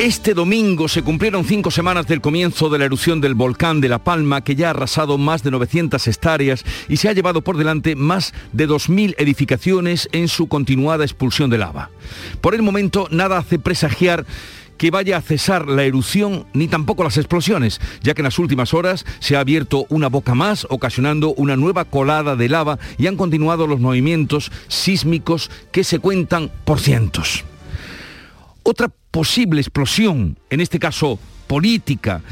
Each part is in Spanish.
Este domingo se cumplieron cinco semanas del comienzo de la erupción del volcán de La Palma, que ya ha arrasado más de 900 hectáreas y se ha llevado por delante más de 2.000 edificaciones en su continuada expulsión de lava. Por el momento, nada hace presagiar que vaya a cesar la erupción ni tampoco las explosiones, ya que en las últimas horas se ha abierto una boca más, ocasionando una nueva colada de lava y han continuado los movimientos sísmicos que se cuentan por cientos. Otra posible explosión, en este caso política,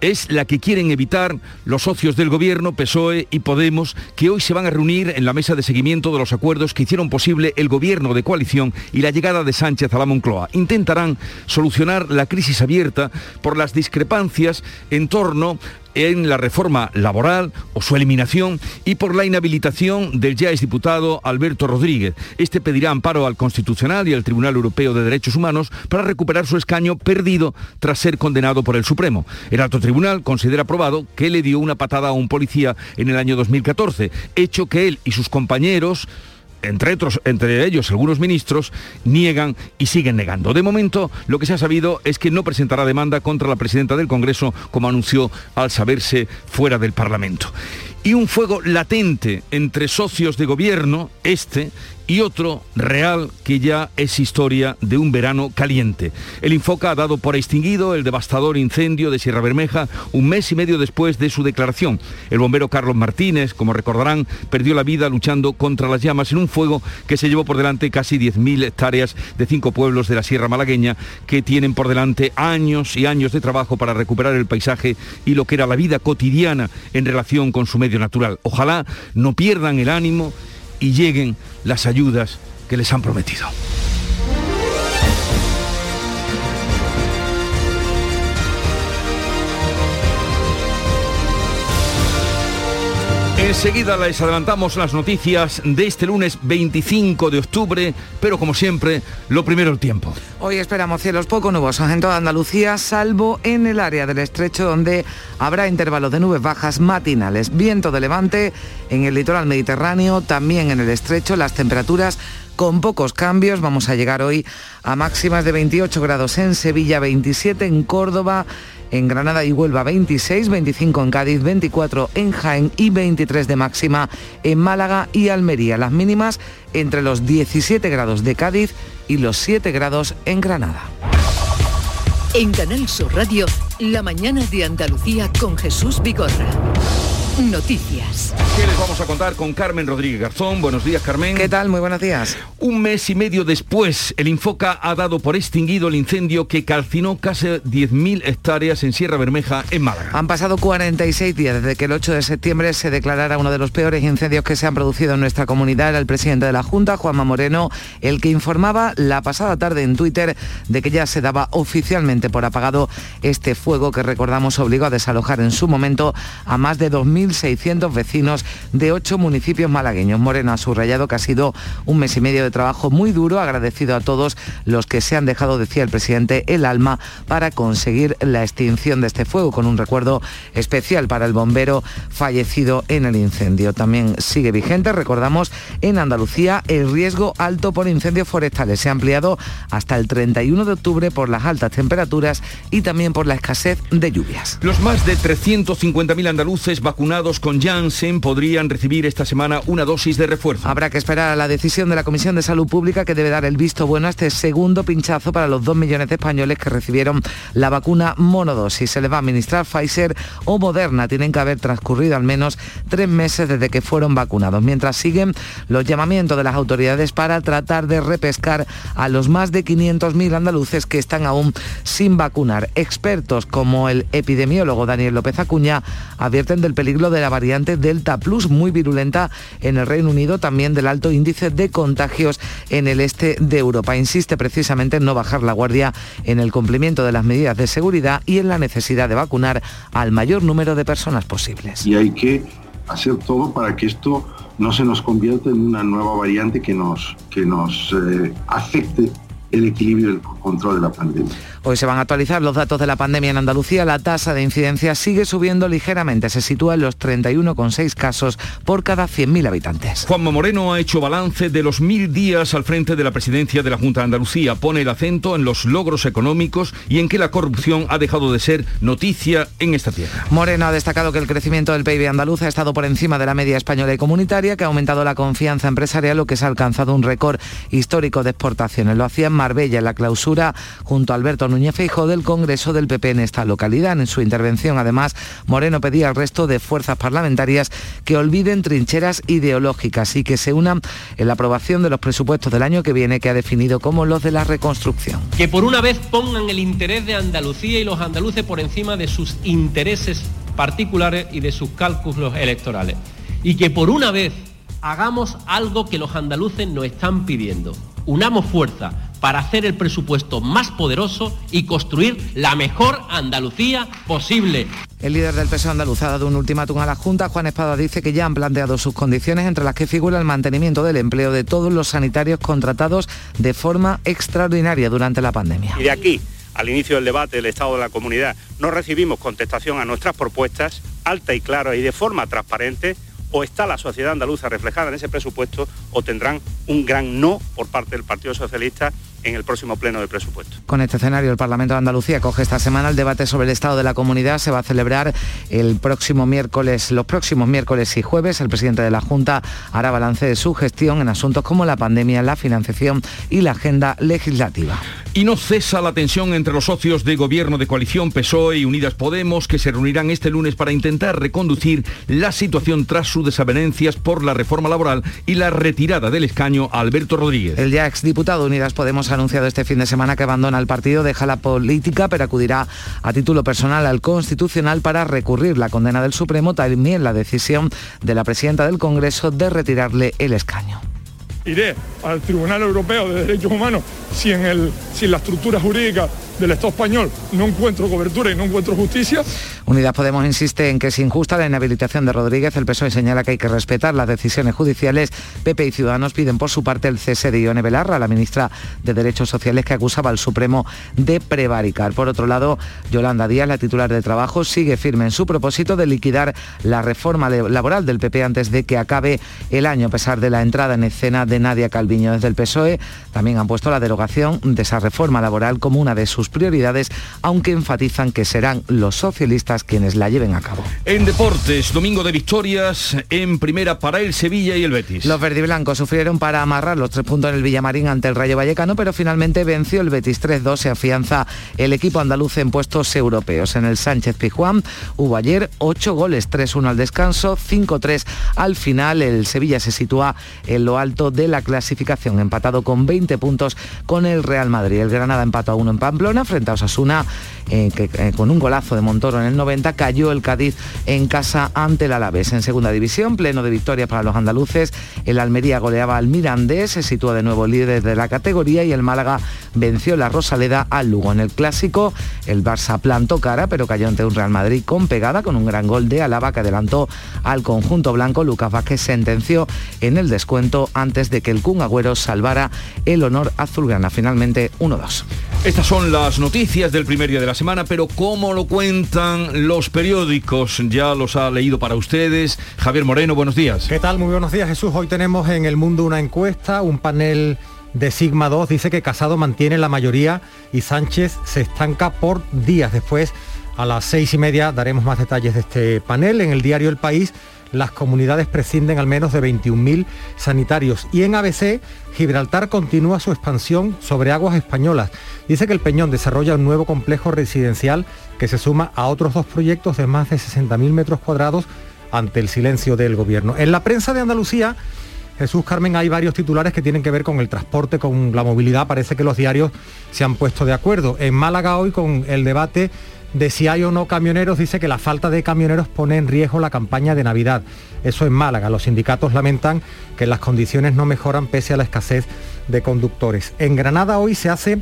es la que quieren evitar los socios del gobierno, PSOE y Podemos, que hoy se van a reunir en la mesa de seguimiento de los acuerdos que hicieron posible el gobierno de coalición y la llegada de Sánchez a la Moncloa. Intentarán solucionar la crisis abierta por las discrepancias en torno en la reforma laboral o su eliminación y por la inhabilitación del ya exdiputado Alberto Rodríguez. Este pedirá amparo al Constitucional y al Tribunal Europeo de Derechos Humanos para recuperar su escaño perdido tras ser condenado por el Supremo. El alto tribunal considera probado que le dio una patada a un policía en el año 2014, hecho que él y sus compañeros entre, otros, entre ellos algunos ministros, niegan y siguen negando. De momento, lo que se ha sabido es que no presentará demanda contra la presidenta del Congreso, como anunció al saberse fuera del Parlamento. Y un fuego latente entre socios de gobierno, este, y otro real que ya es historia de un verano caliente. El Infoca ha dado por extinguido el devastador incendio de Sierra Bermeja un mes y medio después de su declaración. El bombero Carlos Martínez, como recordarán, perdió la vida luchando contra las llamas en un fuego que se llevó por delante casi 10.000 hectáreas de cinco pueblos de la Sierra Malagueña que tienen por delante años y años de trabajo para recuperar el paisaje y lo que era la vida cotidiana en relación con su medio natural. Ojalá no pierdan el ánimo y lleguen las ayudas que les han prometido. Enseguida les adelantamos las noticias de este lunes 25 de octubre, pero como siempre, lo primero el tiempo. Hoy esperamos cielos poco nubosos en toda Andalucía, salvo en el área del estrecho donde habrá intervalos de nubes bajas matinales. Viento de levante en el litoral mediterráneo, también en el estrecho, las temperaturas con pocos cambios. Vamos a llegar hoy a máximas de 28 grados en Sevilla, 27 en Córdoba en Granada y Huelva 26, 25 en Cádiz, 24 en Jaén y 23 de máxima en Málaga y Almería. Las mínimas entre los 17 grados de Cádiz y los 7 grados en Granada. En Canal Sur Radio, la mañana de Andalucía con Jesús Bigorra. Noticias. ¿Qué les vamos a contar con Carmen Rodríguez Garzón? Buenos días, Carmen. ¿Qué tal? Muy buenos días. Un mes y medio después, el Infoca ha dado por extinguido el incendio que calcinó casi 10.000 hectáreas en Sierra Bermeja, en Málaga. Han pasado 46 días desde que el 8 de septiembre se declarara uno de los peores incendios que se han producido en nuestra comunidad. Era el presidente de la Junta, Juanma Moreno, el que informaba la pasada tarde en Twitter de que ya se daba oficialmente por apagado este fuego que recordamos obligó a desalojar en su momento a más de 2.000 1.600 vecinos de ocho municipios malagueños. Moreno ha subrayado que ha sido un mes y medio de trabajo muy duro, agradecido a todos los que se han dejado, decía el presidente, el alma para conseguir la extinción de este fuego, con un recuerdo especial para el bombero fallecido en el incendio. También sigue vigente, recordamos, en Andalucía el riesgo alto por incendios forestales. Se ha ampliado hasta el 31 de octubre por las altas temperaturas y también por la escasez de lluvias. Los más de 350.000 andaluces vacunados con Janssen podrían recibir esta semana una dosis de refuerzo. Habrá que esperar a la decisión de la Comisión de Salud Pública que debe dar el visto bueno a este segundo pinchazo para los dos millones de españoles que recibieron la vacuna monodosis. Se les va a administrar Pfizer o Moderna. Tienen que haber transcurrido al menos tres meses desde que fueron vacunados. Mientras siguen los llamamientos de las autoridades para tratar de repescar a los más de 500.000 andaluces que están aún sin vacunar. Expertos como el epidemiólogo Daniel López Acuña advierten del peligro de la variante Delta Plus, muy virulenta en el Reino Unido, también del alto índice de contagios en el este de Europa. Insiste precisamente en no bajar la guardia en el cumplimiento de las medidas de seguridad y en la necesidad de vacunar al mayor número de personas posibles. Y hay que hacer todo para que esto no se nos convierta en una nueva variante que nos, que nos eh, afecte el equilibrio y el control de la pandemia. Hoy se van a actualizar los datos de la pandemia en Andalucía. La tasa de incidencia sigue subiendo ligeramente. Se sitúa en los 31,6 casos por cada 100.000 habitantes. Juanma Moreno ha hecho balance de los mil días al frente de la presidencia de la Junta de Andalucía. Pone el acento en los logros económicos y en que la corrupción ha dejado de ser noticia en esta tierra. Moreno ha destacado que el crecimiento del PIB andaluz ha estado por encima de la media española y comunitaria, que ha aumentado la confianza empresarial, lo que se ha alcanzado un récord histórico de exportaciones. Lo hacía en Marbella en la clausura junto a Alberto Núñez Feijóo del Congreso del PP en esta localidad. En su intervención, además, Moreno pedía al resto de fuerzas parlamentarias que olviden trincheras ideológicas y que se unan en la aprobación de los presupuestos del año que viene, que ha definido como los de la reconstrucción. Que por una vez pongan el interés de Andalucía y los andaluces por encima de sus intereses particulares y de sus cálculos electorales. Y que por una vez hagamos algo que los andaluces nos están pidiendo. Unamos fuerza para hacer el presupuesto más poderoso y construir la mejor Andalucía posible. El líder del PSOE andaluz ha dado un ultimátum a la Junta. Juan Espada dice que ya han planteado sus condiciones, entre las que figura el mantenimiento del empleo de todos los sanitarios contratados de forma extraordinaria durante la pandemia. Y de aquí al inicio del debate del Estado de la Comunidad no recibimos contestación a nuestras propuestas, alta y clara y de forma transparente, o está la sociedad andaluza reflejada en ese presupuesto o tendrán un gran no por parte del Partido Socialista en el próximo pleno de presupuesto. Con este escenario, el Parlamento de Andalucía coge esta semana el debate sobre el estado de la comunidad. Se va a celebrar el próximo miércoles, los próximos miércoles y jueves. El presidente de la Junta hará balance de su gestión en asuntos como la pandemia, la financiación y la agenda legislativa. Y no cesa la tensión entre los socios de gobierno de coalición PSOE y Unidas Podemos, que se reunirán este lunes para intentar reconducir la situación tras sus desavenencias por la reforma laboral y la retirada del escaño a Alberto Rodríguez. El ya exdiputado Unidas Podemos ha anunciado este fin de semana que abandona el partido, deja la política, pero acudirá a título personal al Constitucional para recurrir la condena del Supremo, también la decisión de la presidenta del Congreso de retirarle el escaño iré al Tribunal Europeo de Derechos Humanos si en, el, si la estructura jurídica del Estado español no encuentro cobertura y no encuentro justicia. Unidas Podemos insiste en que es injusta la inhabilitación de Rodríguez. El PSOE señala que hay que respetar las decisiones judiciales. PP y Ciudadanos piden por su parte el cese de Ione Belarra, la ministra de Derechos Sociales que acusaba al Supremo de prevaricar. Por otro lado, Yolanda Díaz, la titular de Trabajo, sigue firme en su propósito de liquidar la reforma laboral del PP antes de que acabe el año, a pesar de la entrada en escena de Nadia Calviño. Desde el PSOE también han puesto la derogación de esa reforma laboral como una de sus prioridades, aunque enfatizan que serán los socialistas quienes la lleven a cabo. En deportes, domingo de victorias en primera para el Sevilla y el Betis. Los verdiblancos sufrieron para amarrar los tres puntos en el Villamarín ante el Rayo Vallecano, pero finalmente venció el Betis 3-2, se afianza el equipo andaluz en puestos europeos. En el Sánchez Pijuán hubo ayer ocho goles, 3-1 al descanso, 5-3 al final. El Sevilla se sitúa en lo alto de la clasificación, empatado con 20 puntos con el Real Madrid. El Granada empató a uno en Pamplona frente a Osasuna, eh, que eh, con un golazo de Montoro en el 90 cayó el Cádiz en casa ante el Alavés. En segunda división, pleno de victorias para los andaluces, el Almería goleaba al Mirandés, se sitúa de nuevo líder de la categoría y el Málaga venció la Rosaleda al Lugo. En el clásico, el Barça plantó cara, pero cayó ante un Real Madrid con pegada, con un gran gol de Alaba que adelantó al conjunto blanco. Lucas Vázquez sentenció en el descuento antes de que el Kun Agüero salvara el honor azulgrana. Finalmente 1-2. Estas son las noticias del primer día de la semana, pero ¿cómo lo cuentan los periódicos? Ya los ha leído para ustedes. Javier Moreno, buenos días. ¿Qué tal? Muy buenos días, Jesús. Hoy tenemos en El Mundo una encuesta, un panel de Sigma 2 dice que Casado mantiene la mayoría y Sánchez se estanca por días. Después, a las seis y media, daremos más detalles de este panel. En el diario El País las comunidades prescinden al menos de 21.000 sanitarios. Y en ABC, Gibraltar continúa su expansión sobre aguas españolas. Dice que el Peñón desarrolla un nuevo complejo residencial que se suma a otros dos proyectos de más de 60.000 metros cuadrados ante el silencio del gobierno. En la prensa de Andalucía, Jesús Carmen, hay varios titulares que tienen que ver con el transporte, con la movilidad. Parece que los diarios se han puesto de acuerdo. En Málaga hoy con el debate de si hay o no camioneros, dice que la falta de camioneros pone en riesgo la campaña de Navidad. Eso en Málaga. Los sindicatos lamentan que las condiciones no mejoran pese a la escasez de conductores. En Granada hoy se hace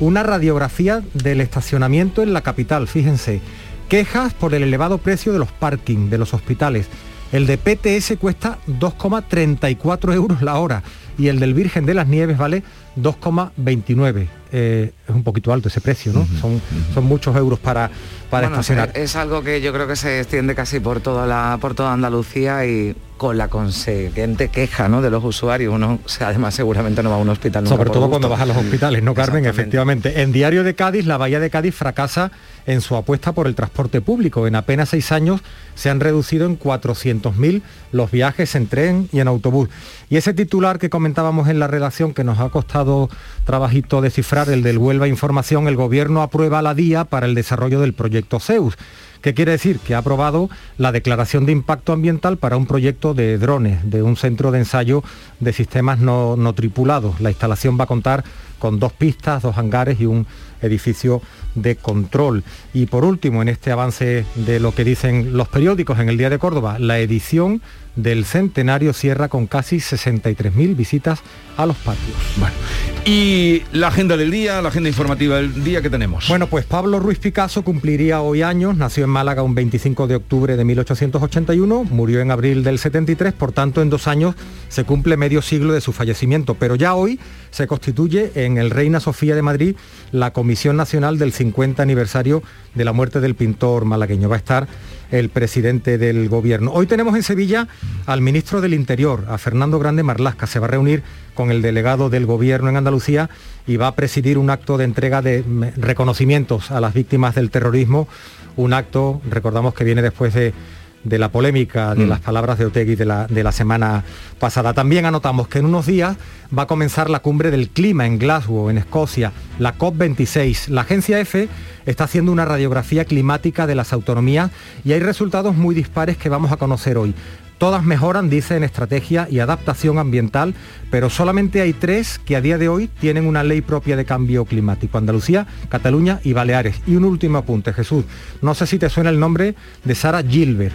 una radiografía del estacionamiento en la capital. Fíjense, quejas por el elevado precio de los parking de los hospitales. El de PTS cuesta 2,34 euros la hora y el del Virgen de las Nieves vale 2,29. Eh, es un poquito alto ese precio, ¿no? son, son muchos euros para, para estacionar. Es algo que yo creo que se extiende casi por toda la por toda Andalucía y con la consiguiente queja ¿no? de los usuarios. Uno además seguramente no va a un hospital. Sobre todo cuando vas a los hospitales, ¿no, Carmen? Efectivamente. En Diario de Cádiz, la Bahía de Cádiz fracasa en su apuesta por el transporte público. En apenas seis años se han reducido en 400.000 los viajes en tren y en autobús. Y ese titular que comentábamos en la redacción, que nos ha costado trabajito descifrar, el del Huelva Información, el Gobierno aprueba la DIA para el desarrollo del proyecto Zeus. ¿Qué quiere decir? Que ha aprobado la declaración de impacto ambiental para un proyecto de drones, de un centro de ensayo de sistemas no tripulados. La instalación va a contar con dos pistas, dos hangares y un edificio de control. Y por último, en este avance de lo que dicen los periódicos en el Día de Córdoba, la edición del centenario cierra con casi 63.000 visitas a los patios. Bueno, y la agenda del día, la agenda informativa del día que tenemos. Bueno, pues Pablo Ruiz Picasso cumpliría hoy años, nació en Málaga un 25 de octubre de 1881, murió en abril del 73, por tanto en dos años se cumple medio siglo de su fallecimiento, pero ya hoy se constituye en el Reina Sofía de Madrid la Comisión Nacional del 50 aniversario de la muerte del pintor malagueño. Va a estar el presidente del gobierno. Hoy tenemos en Sevilla al ministro del Interior, a Fernando Grande Marlasca. Se va a reunir con el delegado del gobierno en Andalucía y va a presidir un acto de entrega de reconocimientos a las víctimas del terrorismo. Un acto, recordamos que viene después de de la polémica de mm. las palabras de Otegui de la, de la semana pasada. También anotamos que en unos días va a comenzar la cumbre del clima en Glasgow, en Escocia, la COP26. La agencia EFE está haciendo una radiografía climática de las autonomías y hay resultados muy dispares que vamos a conocer hoy. Todas mejoran, dice, en estrategia y adaptación ambiental, pero solamente hay tres que a día de hoy tienen una ley propia de cambio climático. Andalucía, Cataluña y Baleares. Y un último apunte, Jesús. No sé si te suena el nombre de Sara Gilbert.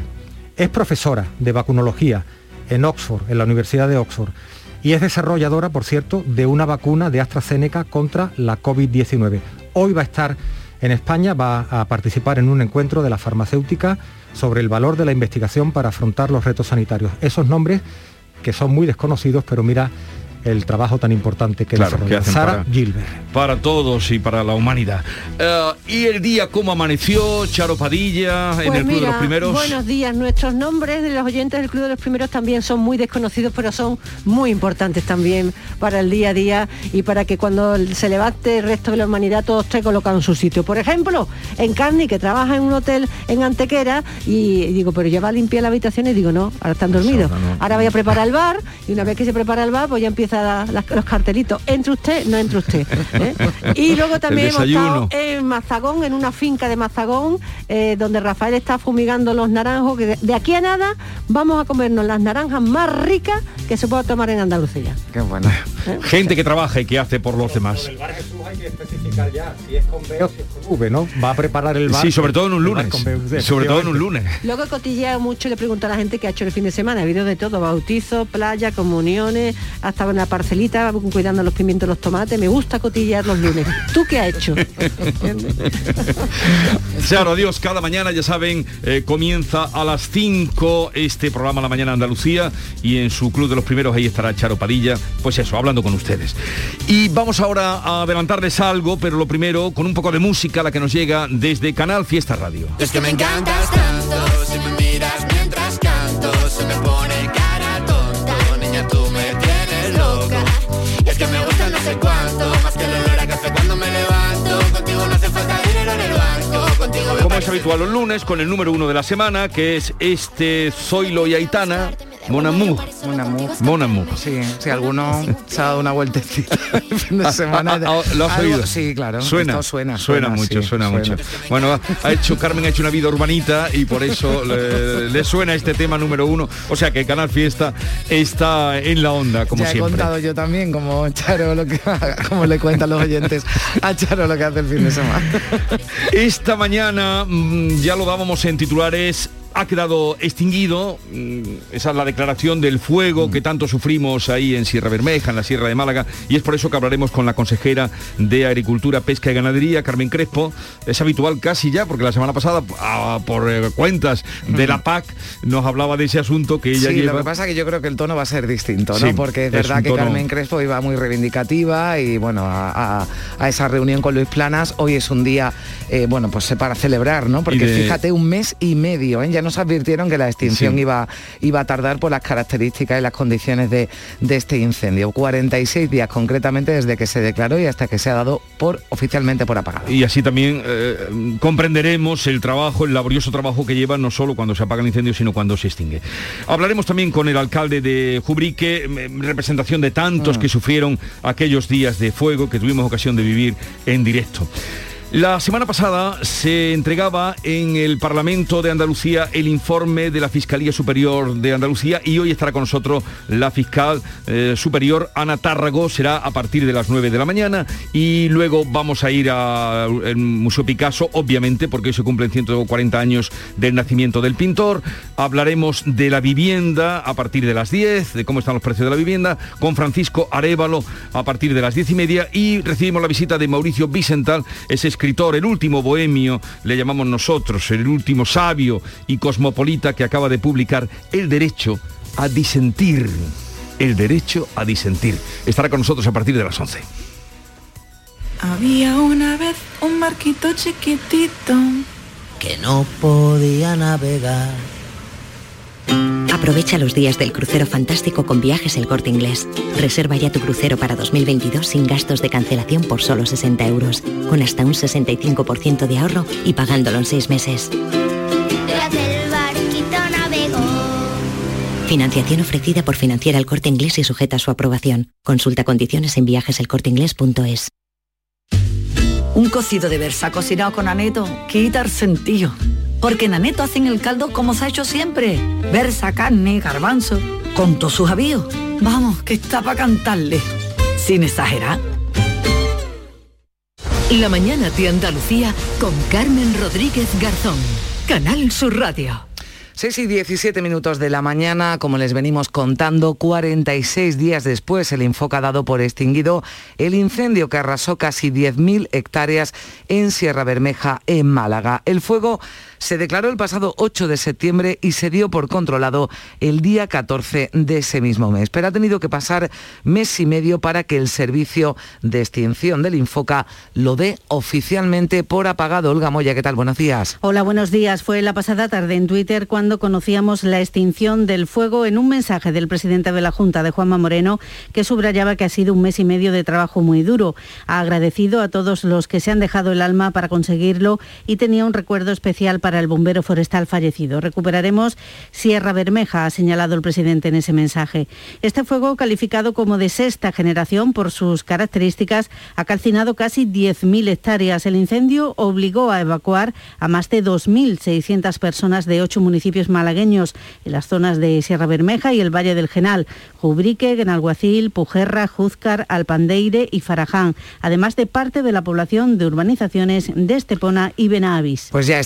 Es profesora de vacunología en Oxford, en la Universidad de Oxford, y es desarrolladora, por cierto, de una vacuna de AstraZeneca contra la COVID-19. Hoy va a estar en España, va a participar en un encuentro de la farmacéutica sobre el valor de la investigación para afrontar los retos sanitarios. Esos nombres que son muy desconocidos, pero mira el trabajo tan importante que claro, Sara Gilbert. Para todos y para la humanidad. Eh, y el día cómo amaneció, Charo Padilla, en pues el Club de los Primeros. Buenos días, nuestros nombres de los oyentes del Club de los Primeros también son muy desconocidos, pero son muy importantes también para el día a día y para que cuando se levante el resto de la humanidad todo esté colocado en su sitio. Por ejemplo, en Candy, que trabaja en un hotel en Antequera, y digo, pero ya va a limpiar la habitación y digo, no, ahora están dormidos. Ahora voy a preparar el bar y una vez que se prepara el bar, pues ya empieza los cartelitos, entre usted, no entre usted. ¿eh? Y luego también hemos estado en Mazagón, en una finca de Mazagón, eh, donde Rafael está fumigando los naranjos, que de, aquí a nada vamos a comernos las naranjas más ricas que se pueda tomar en Andalucía. Qué bueno. ¿Eh? Gente que trabaja y que hace por los demás. ¿No? Va a preparar el bar. Sí, sobre todo en un lunes. sobre todo en un lunes. Luego cotillea mucho le pregunto a la gente que ha hecho el fin de semana. Ha habido de todo, bautizo, playa, comuniones, hasta una parcelita cuidando los pimientos, los tomates. Me gusta cotillear los lunes. ¿Tú qué has hecho? Claro, adiós. Cada mañana, ya saben, eh, comienza a las 5 este programa La Mañana Andalucía y en su club de los primeros ahí estará Charo Padilla. Pues eso, hablando con ustedes. Y vamos ahora a adelantarles algo, pero lo primero, con un poco de música, la que nos llega desde Canal Fiesta Radio. Es que me encantas tanto, si me miras mientras canto, se me pone Es habitual los lunes, con el número uno de la semana, que es este Zoilo y Aitana, Mon amour. Mon amour. Mon amour. Sí, si alguno se ha dado una vueltecita el fin de Ah, semana. ah, ah, ¿Lo has algo- oído? Sí, claro. Suena, Esto suena, suena, mucho, sí, suena, mucho. Bueno, ha- ha hecho Carmen ha hecho una vida urbanita y por eso le, le suena este tema número uno. O sea que Canal Fiesta está en la onda, como ya he siempre. contado yo también, como Charo, lo que, como le cuentan los oyentes a Charo lo que hace el fin de semana. Esta mañana mm, ya lo dábamos en titulares. Ha quedado extinguido, mm, esa es la declaración del fuego que tanto sufrimos ahí en Sierra Bermeja, en la Sierra de Málaga, y es por eso que hablaremos con la consejera de Agricultura, Pesca y Ganadería, Carmen Crespo. Es habitual casi ya, porque la semana pasada, ah, por eh, cuentas de la PAC, nos hablaba de ese asunto que ella Sí, lleva... lo que pasa es que yo creo que el tono va a ser distinto, ¿no? Sí, Porque es verdad que tono- Carmen Crespo iba muy reivindicativa y bueno, a, a- a esa reunión con Luis Planas, hoy es un día, eh, bueno, pues para celebrar, ¿no? Porque de- fíjate, un mes y medio, ¿eh? Ya nos advirtieron que la extinción Sí. iba, iba a tardar por las características y las condiciones de, de este incendio. 46 días concretamente desde que se declaró y hasta que se ha dado por oficialmente por apagado. Y así también eh, comprenderemos el trabajo, el laborioso trabajo que lleva no solo cuando se apaga el incendio, sino cuando se extingue. Hablaremos también con el alcalde de Jubrique, em, representación de tantos Mm. que sufrieron aquellos días de fuego que tuvimos ocasión de vivir en directo. La semana pasada se entregaba en el Parlamento de Andalucía el informe de la Fiscalía Superior de Andalucía y hoy estará con nosotros la fiscal eh, superior Ana Tárrago, será a partir de las 9 de la mañana y luego vamos a ir al Museo Picasso, obviamente, porque hoy se cumplen 140 años del nacimiento del pintor. Hablaremos de la vivienda a partir de las 10, de cómo están los precios de la vivienda, con Francisco Arevalo a partir de las 10 y media y recibimos la visita de Mauricio Vicental, ese escritor, el último bohemio, le llamamos nosotros, el último sabio y cosmopolita que acaba de publicar El derecho a disentir. El derecho a disentir. Estará con nosotros a partir de las 11. Había una vez un marquito chiquitito que no podía navegar. Aprovecha los días del crucero fantástico con viajes El Corte Inglés. Reserva ya tu crucero para 2022 sin gastos de cancelación por solo 60 euros, con hasta un 65% de ahorro y pagándolo en seis meses. Tras el barquito navegó. Financiación ofrecida por Financiera El Corte Inglés y sujeta a su aprobación. Consulta condiciones en viajeselcorteinglés.es. Un cocido de versa cocinado con aneto quita el sentido. Porque en aneto hacen el caldo como se ha hecho siempre. Versa, carne, garbanzo, con todos sus avíos. Vamos, que está para cantarle. Sin exagerar. La mañana de Andalucía con Carmen Rodríguez Garzón. Canal Sur Radio. 6 y 17 minutos de la mañana, como les venimos contando, 46 días después el Infoca ha dado por extinguido el incendio que arrasó casi 10.000 hectáreas en Sierra Bermeja, en Málaga. El fuego se declaró el pasado 8 de septiembre y se dio por controlado el día 14 de ese mismo mes. Pero ha tenido que pasar mes y medio para que el servicio de extinción del Infoca lo dé oficialmente por apagado. Olga Moya, ¿qué tal? Buenos días. Hola, buenos días. Fue la pasada tarde en Twitter cuando conocíamos la extinción del fuego en un mensaje del presidente de la Junta, de Juanma Moreno, que subrayaba que ha sido un mes y medio de trabajo muy duro. Ha agradecido a todos los que se han dejado el alma para conseguirlo y tenía un recuerdo especial para el bombero forestal fallecido. Recuperaremos Sierra Bermeja, ha señalado el presidente en ese mensaje. Este fuego, calificado como de sexta generación por sus características, ha calcinado casi 10.000 hectáreas. El incendio obligó a evacuar a más de 2.600 personas de ocho municipios malagueños en las zonas de Sierra Bermeja y el Valle del Genal, Jubrique, Genalguacil, Pujerra, Júzcar, Alpandeire y Faraján, además de parte de la población de urbanizaciones de Estepona y Benavis. Pues ya ha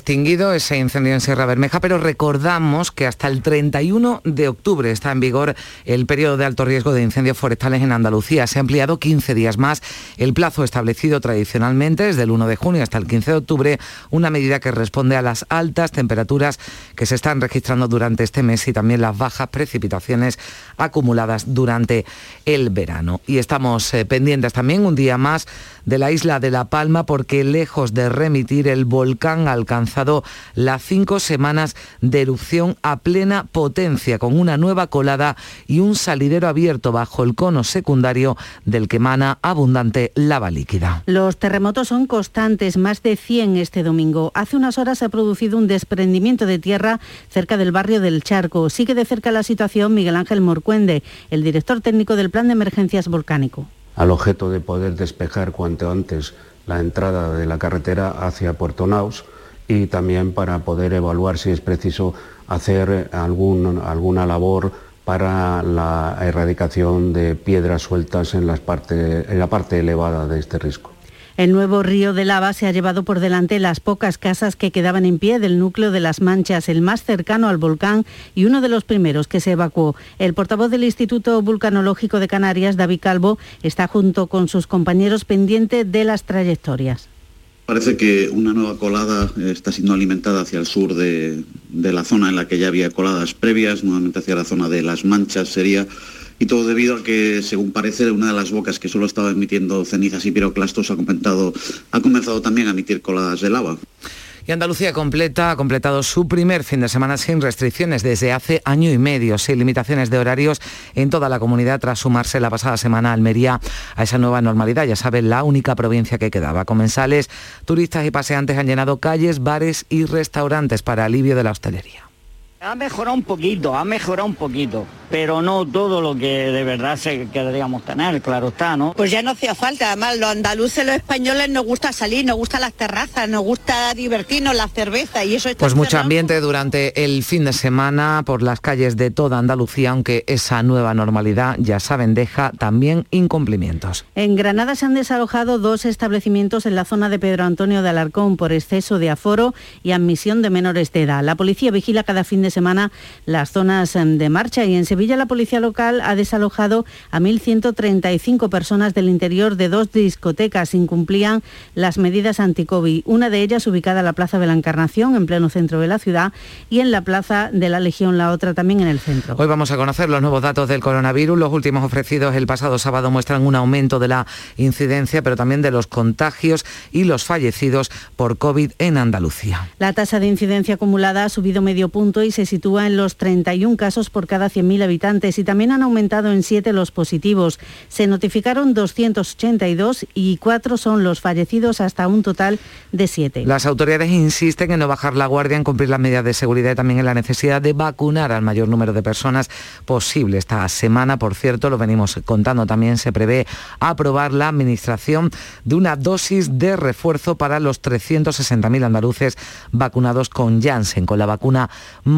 ese incendio en Sierra Bermeja, pero recordamos que hasta el 31 de octubre está en vigor el periodo de alto riesgo de incendios forestales en Andalucía. Se ha ampliado 15 días más el plazo establecido tradicionalmente desde el 1 de junio hasta el 15 de octubre, una medida que responde a las altas temperaturas que se están registrando durante este mes y también las bajas precipitaciones acumuladas durante el verano. Y estamos eh, pendientes también un día más de la isla de La Palma porque lejos de remitir el volcán ha alcanzado las cinco semanas de erupción a plena potencia con una nueva colada y un salidero abierto bajo el cono secundario del que emana abundante lava líquida. Los terremotos son constantes, más de 100 este domingo. Hace unas horas se ha producido un desprendimiento de tierra cerca del barrio del Charco. Sigue de cerca la situación Miguel Ángel Morcuende, el director técnico del Plan de Emergencias Volcánico. al objeto de poder despejar cuanto antes la entrada de la carretera hacia Puerto Naus y también para poder evaluar si es preciso hacer algún- alguna labor para la erradicación de piedras sueltas en, parte- en la parte elevada de este risco. El nuevo río de lava se ha llevado por delante las pocas casas que quedaban en pie del núcleo de las Manchas, el más cercano al volcán y uno de los primeros que se evacuó. El portavoz del Instituto Vulcanológico de Canarias, David Calvo, está junto con sus compañeros pendiente de las trayectorias. Parece que una nueva colada está siendo alimentada hacia el sur de, de, la zona en la que ya había coladas previas, nuevamente hacia la zona de las manchas sería, y todo debido a que, según parece, una de las bocas que solo estaba emitiendo cenizas y piroclastos ha, ha comenzado también a emitir coladas de lava. Y Andalucía completa, ha completado su primer fin de semana sin restricciones desde hace año y medio, sin limitaciones de horarios en toda la comunidad tras sumarse la pasada semana a Almería a esa nueva normalidad. Ya saben, la única provincia que quedaba. Comensales, turistas y paseantes han llenado calles, bares y restaurantes para alivio de la hostelería. Ha mejorado un poquito, ha mejorado un poquito, pero no todo lo que de verdad se querríamos tener, claro está, ¿no? Pues ya no hacía falta, además los andaluces, los españoles nos gusta salir, nos gustan las terrazas, nos gusta divertirnos, la cerveza y eso está Pues mucho ambiente durante el fin de semana por las calles de toda Andalucía, aunque esa nueva normalidad, ya saben, deja también incumplimientos. En Granada se han desalojado dos establecimientos en la zona de Pedro Antonio de Alarcón por exceso de aforo y admisión de menores de edad. La policía vigila cada fin de semana las zonas em, de marcha y en Sevilla la policía local ha desalojado a 1.135 personas del interior de dos discotecas. Incumplían las medidas anti-COVID, una de ellas ubicada en la Plaza de la Encarnación, en pleno centro de la ciudad, y en la Plaza de la Legión, la otra también en el centro. Hoy vamos a conocer los nuevos datos del coronavirus. Los últimos ofrecidos el pasado sábado muestran un aumento de la incidencia, pero también de los contagios y los fallecidos por COVID en Andalucía. La tasa de incidencia acumulada ha subido medio punto y se se sitúa en los 31 casos por cada 100.000 habitantes y también han aumentado en 7 los positivos. Se notificaron 282 y 4 son los fallecidos hasta un total de 7. Las autoridades insisten en no bajar la guardia, en cumplir las medidas de seguridad y también en la necesidad de vacunar al mayor número de personas posible. Esta semana, por cierto, lo venimos contando también, se prevé aprobar la administración de una dosis de refuerzo para los 360.000 andaluces vacunados con Janssen, con la vacuna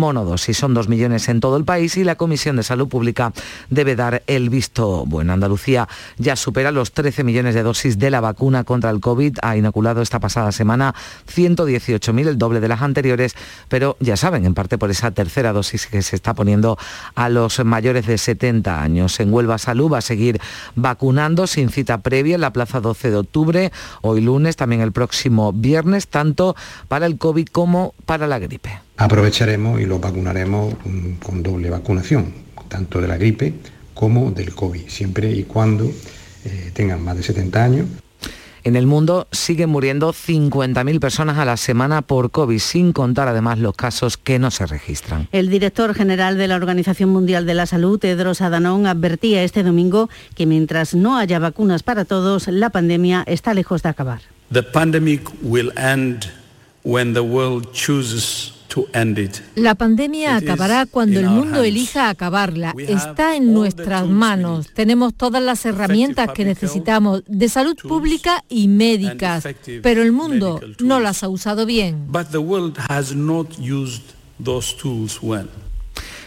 monodosis. Son dos millones en todo el país y la Comisión de Salud Pública debe dar el visto bueno. Andalucía ya supera los 13 millones de dosis de la vacuna contra el COVID. Ha inoculado esta pasada semana 118.000, el doble de las anteriores, pero ya saben, en parte por esa tercera dosis que se está poniendo a los mayores de 70 años. En Huelva Salud va a seguir vacunando sin cita previa en la Plaza 12 de octubre, hoy lunes, también el próximo viernes, tanto para el COVID como para la gripe aprovecharemos y los vacunaremos con doble vacunación, tanto de la gripe como del COVID, siempre y cuando eh, tengan más de 70 años. En el mundo siguen muriendo 50.000 personas a la semana por COVID, sin contar además los casos que no se registran. El director general de la Organización Mundial de la Salud, Tedros Adhanom, advertía este domingo que mientras no haya vacunas para todos, la pandemia está lejos de acabar. The pandemic will end when the world chooses la pandemia acabará cuando el mundo elija acabarla. Está en nuestras manos. Tenemos todas las herramientas que necesitamos de salud pública y médicas, pero el mundo no las ha usado bien.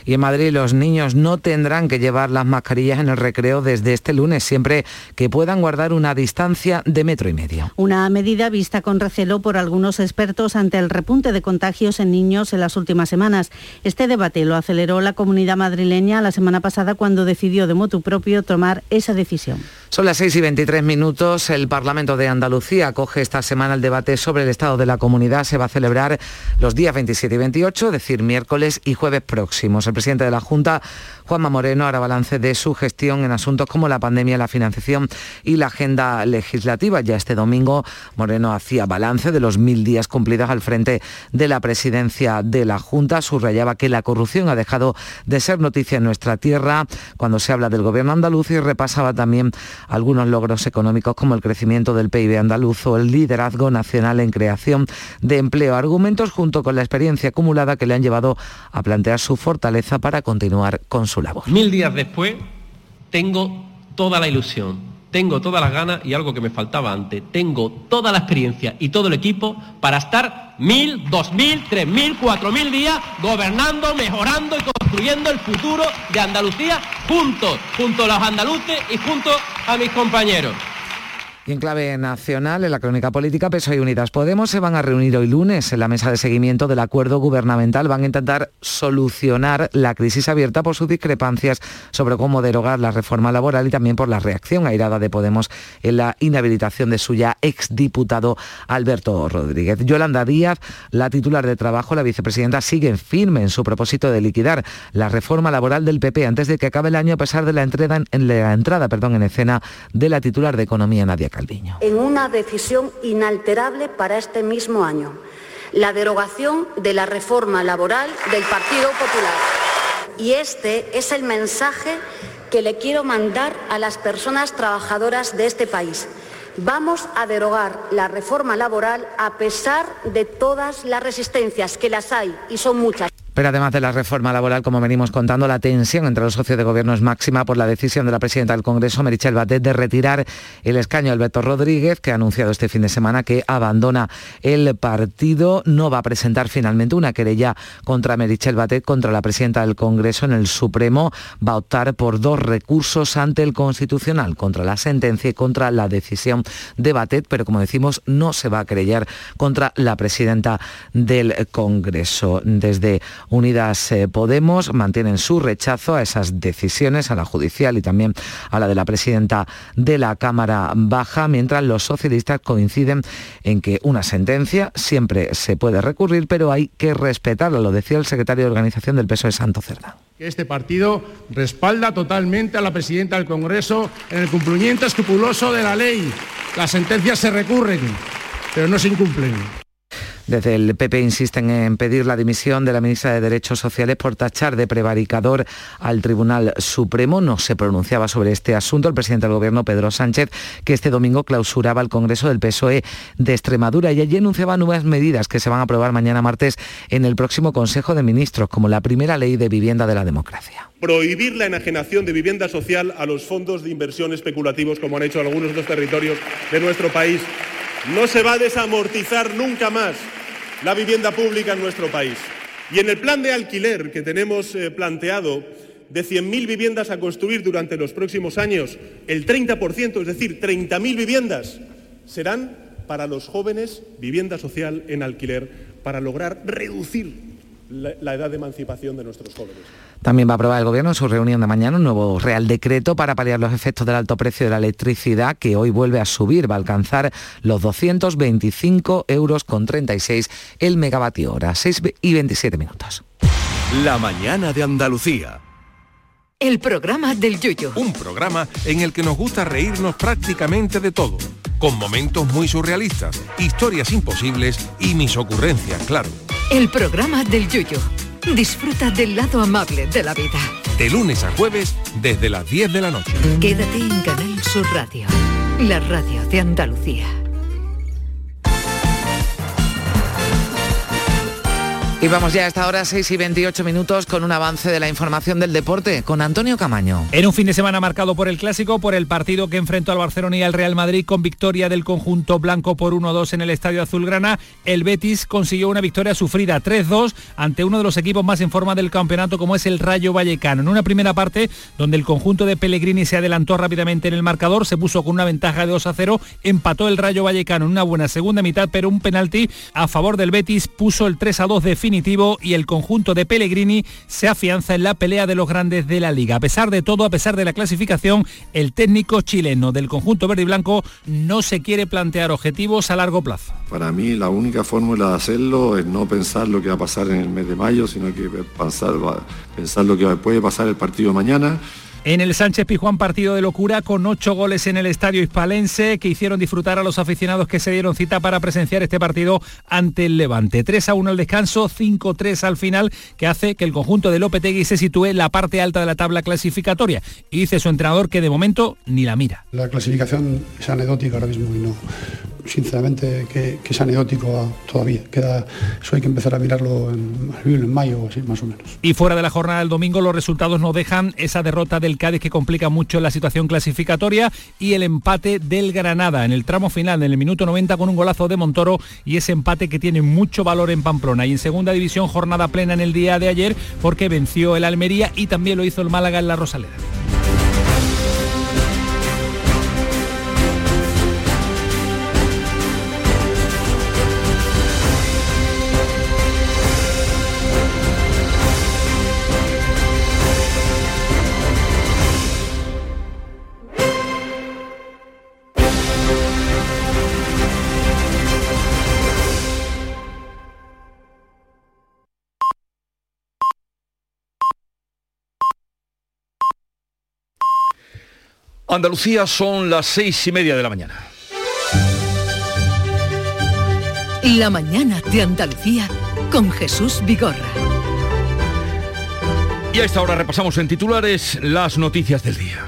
Y en Madrid los niños no tendrán que llevar las mascarillas en el recreo desde este lunes, siempre que puedan guardar una distancia de metro y medio. Una medida vista con recelo por algunos expertos ante el repunte de contagios en niños en las últimas semanas. Este debate lo aceleró la comunidad madrileña la semana pasada cuando decidió de motu propio tomar esa decisión. Son las 6 y 23 minutos. El Parlamento de Andalucía acoge esta semana el debate sobre el estado de la comunidad. Se va a celebrar los días 27 y 28, es decir, miércoles y jueves próximos. El presidente de la Junta, Juanma Moreno, hará balance de su gestión en asuntos como la pandemia, la financiación y la agenda legislativa. Ya este domingo Moreno hacía balance de los mil días cumplidos al frente de la presidencia de la Junta. Subrayaba que la corrupción ha dejado de ser noticia en nuestra tierra cuando se habla del gobierno andaluz y repasaba también algunos logros económicos como el crecimiento del PIB andaluz o el liderazgo nacional en creación de empleo. Argumentos junto con la experiencia acumulada que le han llevado a plantear su fortaleza para continuar con su Mil días después tengo toda la ilusión, tengo todas las ganas y algo que me faltaba antes, tengo toda la experiencia y todo el equipo para estar mil, dos mil, tres mil, cuatro mil días gobernando, mejorando y construyendo el futuro de Andalucía juntos, junto a los andaluces y junto a mis compañeros. Y en clave nacional, en la crónica política, PSOE y Unidas Podemos se van a reunir hoy lunes en la mesa de seguimiento del acuerdo gubernamental. Van a intentar solucionar la crisis abierta por sus discrepancias sobre cómo derogar la reforma laboral y también por la reacción airada de Podemos en la inhabilitación de su ya exdiputado Alberto Rodríguez. Yolanda Díaz, la titular de trabajo, la vicepresidenta, sigue firme en su propósito de liquidar la reforma laboral del PP antes de que acabe el año a pesar de la entrada en, en escena de la titular de Economía, Nadia en una decisión inalterable para este mismo año, la derogación de la reforma laboral del Partido Popular. Y este es el mensaje que le quiero mandar a las personas trabajadoras de este país. Vamos a derogar la reforma laboral a pesar de todas las resistencias, que las hay y son muchas. Pero además de la reforma laboral, como venimos contando, la tensión entre los socios de gobierno es máxima por la decisión de la presidenta del Congreso, Merichel Batet, de retirar el escaño Alberto Rodríguez, que ha anunciado este fin de semana que abandona el partido. No va a presentar finalmente una querella contra Merichel Batet, contra la presidenta del Congreso en el Supremo. Va a optar por dos recursos ante el Constitucional, contra la sentencia y contra la decisión de Batet, pero como decimos, no se va a querellar contra la presidenta del Congreso. Desde Unidas eh, Podemos mantienen su rechazo a esas decisiones, a la judicial y también a la de la presidenta de la Cámara Baja, mientras los socialistas coinciden en que una sentencia siempre se puede recurrir, pero hay que respetarla, lo decía el secretario de Organización del PSOE Santo Cerda. Este partido respalda totalmente a la presidenta del Congreso en el cumplimiento escrupuloso de la ley. Las sentencias se recurren, pero no se incumplen. Desde el PP insisten en pedir la dimisión de la ministra de Derechos Sociales por tachar de prevaricador al Tribunal Supremo. No se pronunciaba sobre este asunto el presidente del Gobierno, Pedro Sánchez, que este domingo clausuraba el Congreso del PSOE de Extremadura y allí anunciaba nuevas medidas que se van a aprobar mañana martes en el próximo Consejo de Ministros, como la primera ley de vivienda de la democracia. Prohibir la enajenación de vivienda social a los fondos de inversión especulativos, como han hecho algunos de los territorios de nuestro país. No se va a desamortizar nunca más la vivienda pública en nuestro país. Y en el plan de alquiler que tenemos eh, planteado de 100.000 viviendas a construir durante los próximos años, el 30%, es decir, 30.000 viviendas, serán para los jóvenes vivienda social en alquiler para lograr reducir la edad de emancipación de nuestros jóvenes. También va a aprobar el Gobierno en su reunión de mañana un nuevo Real Decreto para paliar los efectos del alto precio de la electricidad que hoy vuelve a subir, va a alcanzar los 225 euros con 36 el megavatio hora, 6 y 27 minutos. La mañana de Andalucía. El programa del Yoyo. Un programa en el que nos gusta reírnos prácticamente de todo, con momentos muy surrealistas, historias imposibles y mis ocurrencias, claro. El programa del Yoyo Disfruta del lado amable de la vida. De lunes a jueves desde las 10 de la noche. Quédate en Canal Sur Radio, la radio de Andalucía. Y vamos ya a esta hora, 6 y 28 minutos, con un avance de la información del deporte con Antonio Camaño. En un fin de semana marcado por el clásico, por el partido que enfrentó al Barcelona y al Real Madrid con victoria del conjunto blanco por 1-2 en el Estadio Azulgrana, el Betis consiguió una victoria sufrida 3-2 ante uno de los equipos más en forma del campeonato como es el Rayo Vallecano. En una primera parte donde el conjunto de Pellegrini se adelantó rápidamente en el marcador, se puso con una ventaja de 2-0, empató el Rayo Vallecano en una buena segunda mitad, pero un penalti a favor del Betis puso el 3-2 de fin y el conjunto de Pellegrini se afianza en la pelea de los grandes de la liga. A pesar de todo, a pesar de la clasificación, el técnico chileno del conjunto verde y blanco no se quiere plantear objetivos a largo plazo. Para mí la única fórmula de hacerlo es no pensar lo que va a pasar en el mes de mayo, sino que pensar, pensar lo que puede pasar el partido mañana en el Sánchez Pijuán partido de locura con ocho goles en el estadio hispalense que hicieron disfrutar a los aficionados que se dieron cita para presenciar este partido ante el Levante. 3 a 1 el descanso, 5-3 al final que hace que el conjunto de Lopetegui se sitúe en la parte alta de la tabla clasificatoria. Y dice su entrenador que de momento ni la mira. La clasificación es anecdótica ahora mismo y no, sinceramente que, es anecdótico todavía. Queda, eso hay que empezar a mirarlo en, mayo o así, más o menos. Y fuera de la jornada del domingo, los resultados no dejan esa derrota del Cádiz que complica mucho la situación clasificatoria y el empate del Granada en el tramo final, en el minuto 90 con un golazo de Montoro y ese empate que tiene mucho valor en Pamplona. Y en segunda división, jornada plena en el día de ayer porque venció el Almería y también lo hizo el Málaga en la Rosaleda. Andalucía son las seis y media de la mañana. La mañana de Andalucía con Jesús Vigorra. Y a esta hora repasamos en titulares las noticias del día.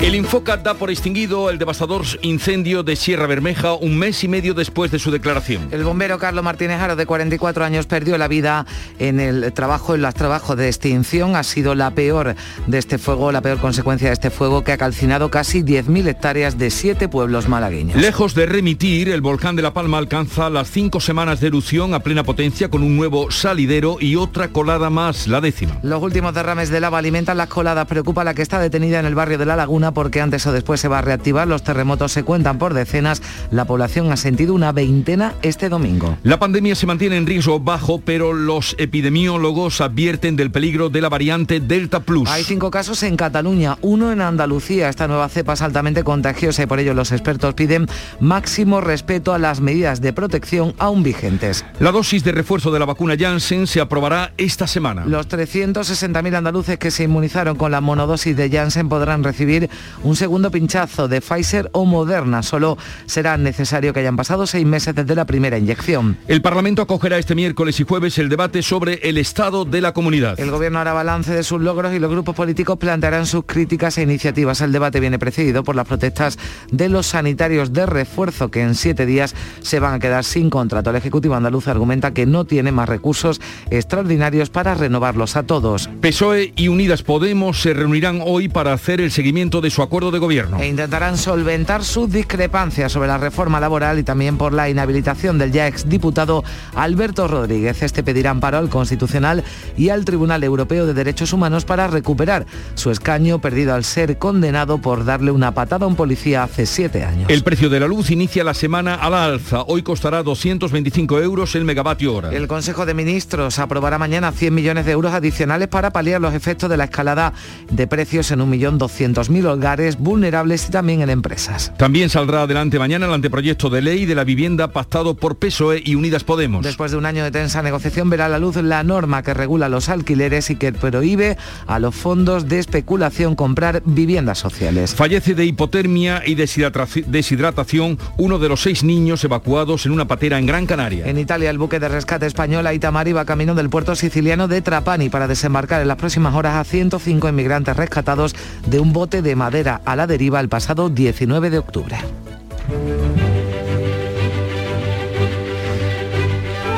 El Infoca da por extinguido el devastador incendio de Sierra Bermeja un mes y medio después de su declaración. El bombero Carlos Martínez Aro, de 44 años, perdió la vida en el trabajo, en los trabajos de extinción. Ha sido la peor de este fuego, la peor consecuencia de este fuego que ha calcinado casi 10.000 hectáreas de siete pueblos malagueños. Lejos de remitir, el volcán de La Palma alcanza las cinco semanas de erupción a plena potencia con un nuevo salidero y otra colada más, la décima. Los últimos derrames de lava alimentan las coladas. Preocupa la que está detenida en el barrio de La Laguna porque antes o después se va a reactivar. Los terremotos se cuentan por decenas. La población ha sentido una veintena este domingo. La pandemia se mantiene en riesgo bajo, pero los epidemiólogos advierten del peligro de la variante Delta Plus. Hay cinco casos en Cataluña, uno en Andalucía. Esta nueva cepa es altamente contagiosa y por ello los expertos piden máximo respeto a las medidas de protección aún vigentes. La dosis de refuerzo de la vacuna Janssen se aprobará esta semana. Los 360.000 andaluces que se inmunizaron con la monodosis de Janssen podrán recibir un segundo pinchazo de Pfizer o Moderna. Solo será necesario que hayan pasado seis meses desde la primera inyección. El Parlamento acogerá este miércoles y jueves el debate sobre el estado de la comunidad. El Gobierno hará balance de sus logros y los grupos políticos plantearán sus críticas e iniciativas. El debate viene precedido por las protestas de los sanitarios de refuerzo que en siete días se van a quedar sin contrato. El Ejecutivo andaluz argumenta que no tiene más recursos extraordinarios para renovarlos a todos. PSOE y Unidas Podemos se reunirán hoy para hacer el seguimiento de su acuerdo de gobierno. E intentarán solventar sus discrepancias sobre la reforma laboral y también por la inhabilitación del ya exdiputado Alberto Rodríguez. Este pedirá amparo al Constitucional y al Tribunal Europeo de Derechos Humanos para recuperar su escaño perdido al ser condenado por darle una patada a un policía hace siete años. El precio de la luz inicia la semana a la alza. Hoy costará 225 euros el megavatio hora. El Consejo de Ministros aprobará mañana 100 millones de euros adicionales para paliar los efectos de la escalada de precios en 1.200.000 hogares vulnerables y también en empresas. También saldrá adelante mañana el anteproyecto de ley de la vivienda pactado por PSOE y Unidas Podemos. Después de un año de tensa negociación verá la luz la norma que regula los alquileres y que prohíbe a los fondos de especulación comprar viviendas sociales. Fallece de hipotermia y deshidratación uno de los seis niños evacuados en una patera en Gran Canaria. En Italia el buque de rescate español Aitamari va camino del puerto siciliano de Trapani para desembarcar en las próximas horas a 105 inmigrantes rescatados de un bote de madera a la deriva el pasado 19 de octubre.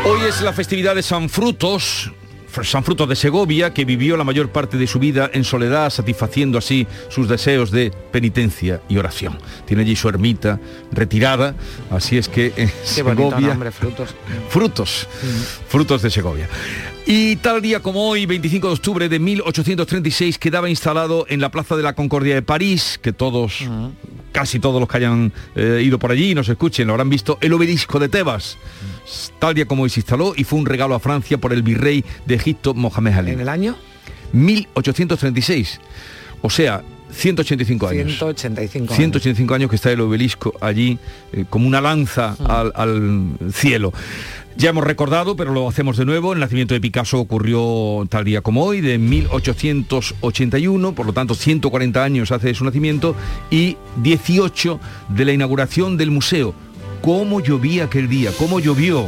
Hoy es la festividad de San Frutos, San Frutos de Segovia, que vivió la mayor parte de su vida en soledad, satisfaciendo así sus deseos de penitencia y oración. Tiene allí su ermita retirada, así es que en Qué Segovia... nombre, frutos. Frutos, frutos de Segovia. Y tal día como hoy, 25 de octubre de 1836, quedaba instalado en la Plaza de la Concordia de París, que todos, casi todos los que hayan eh, ido por allí y nos escuchen, lo habrán visto, el obelisco de Tebas. Tal día como hoy se instaló y fue un regalo a Francia por el virrey de Egipto, Mohamed Ali. ¿En el año? 1836. O sea, 185 años. 185 años. 185 años que está el obelisco allí eh, como una lanza al, al cielo. Ya hemos recordado, pero lo hacemos de nuevo, el nacimiento de Picasso ocurrió tal día como hoy, de 1881, por lo tanto 140 años hace de su nacimiento, y 18 de la inauguración del museo. ¿Cómo llovía aquel día? ¿Cómo llovió?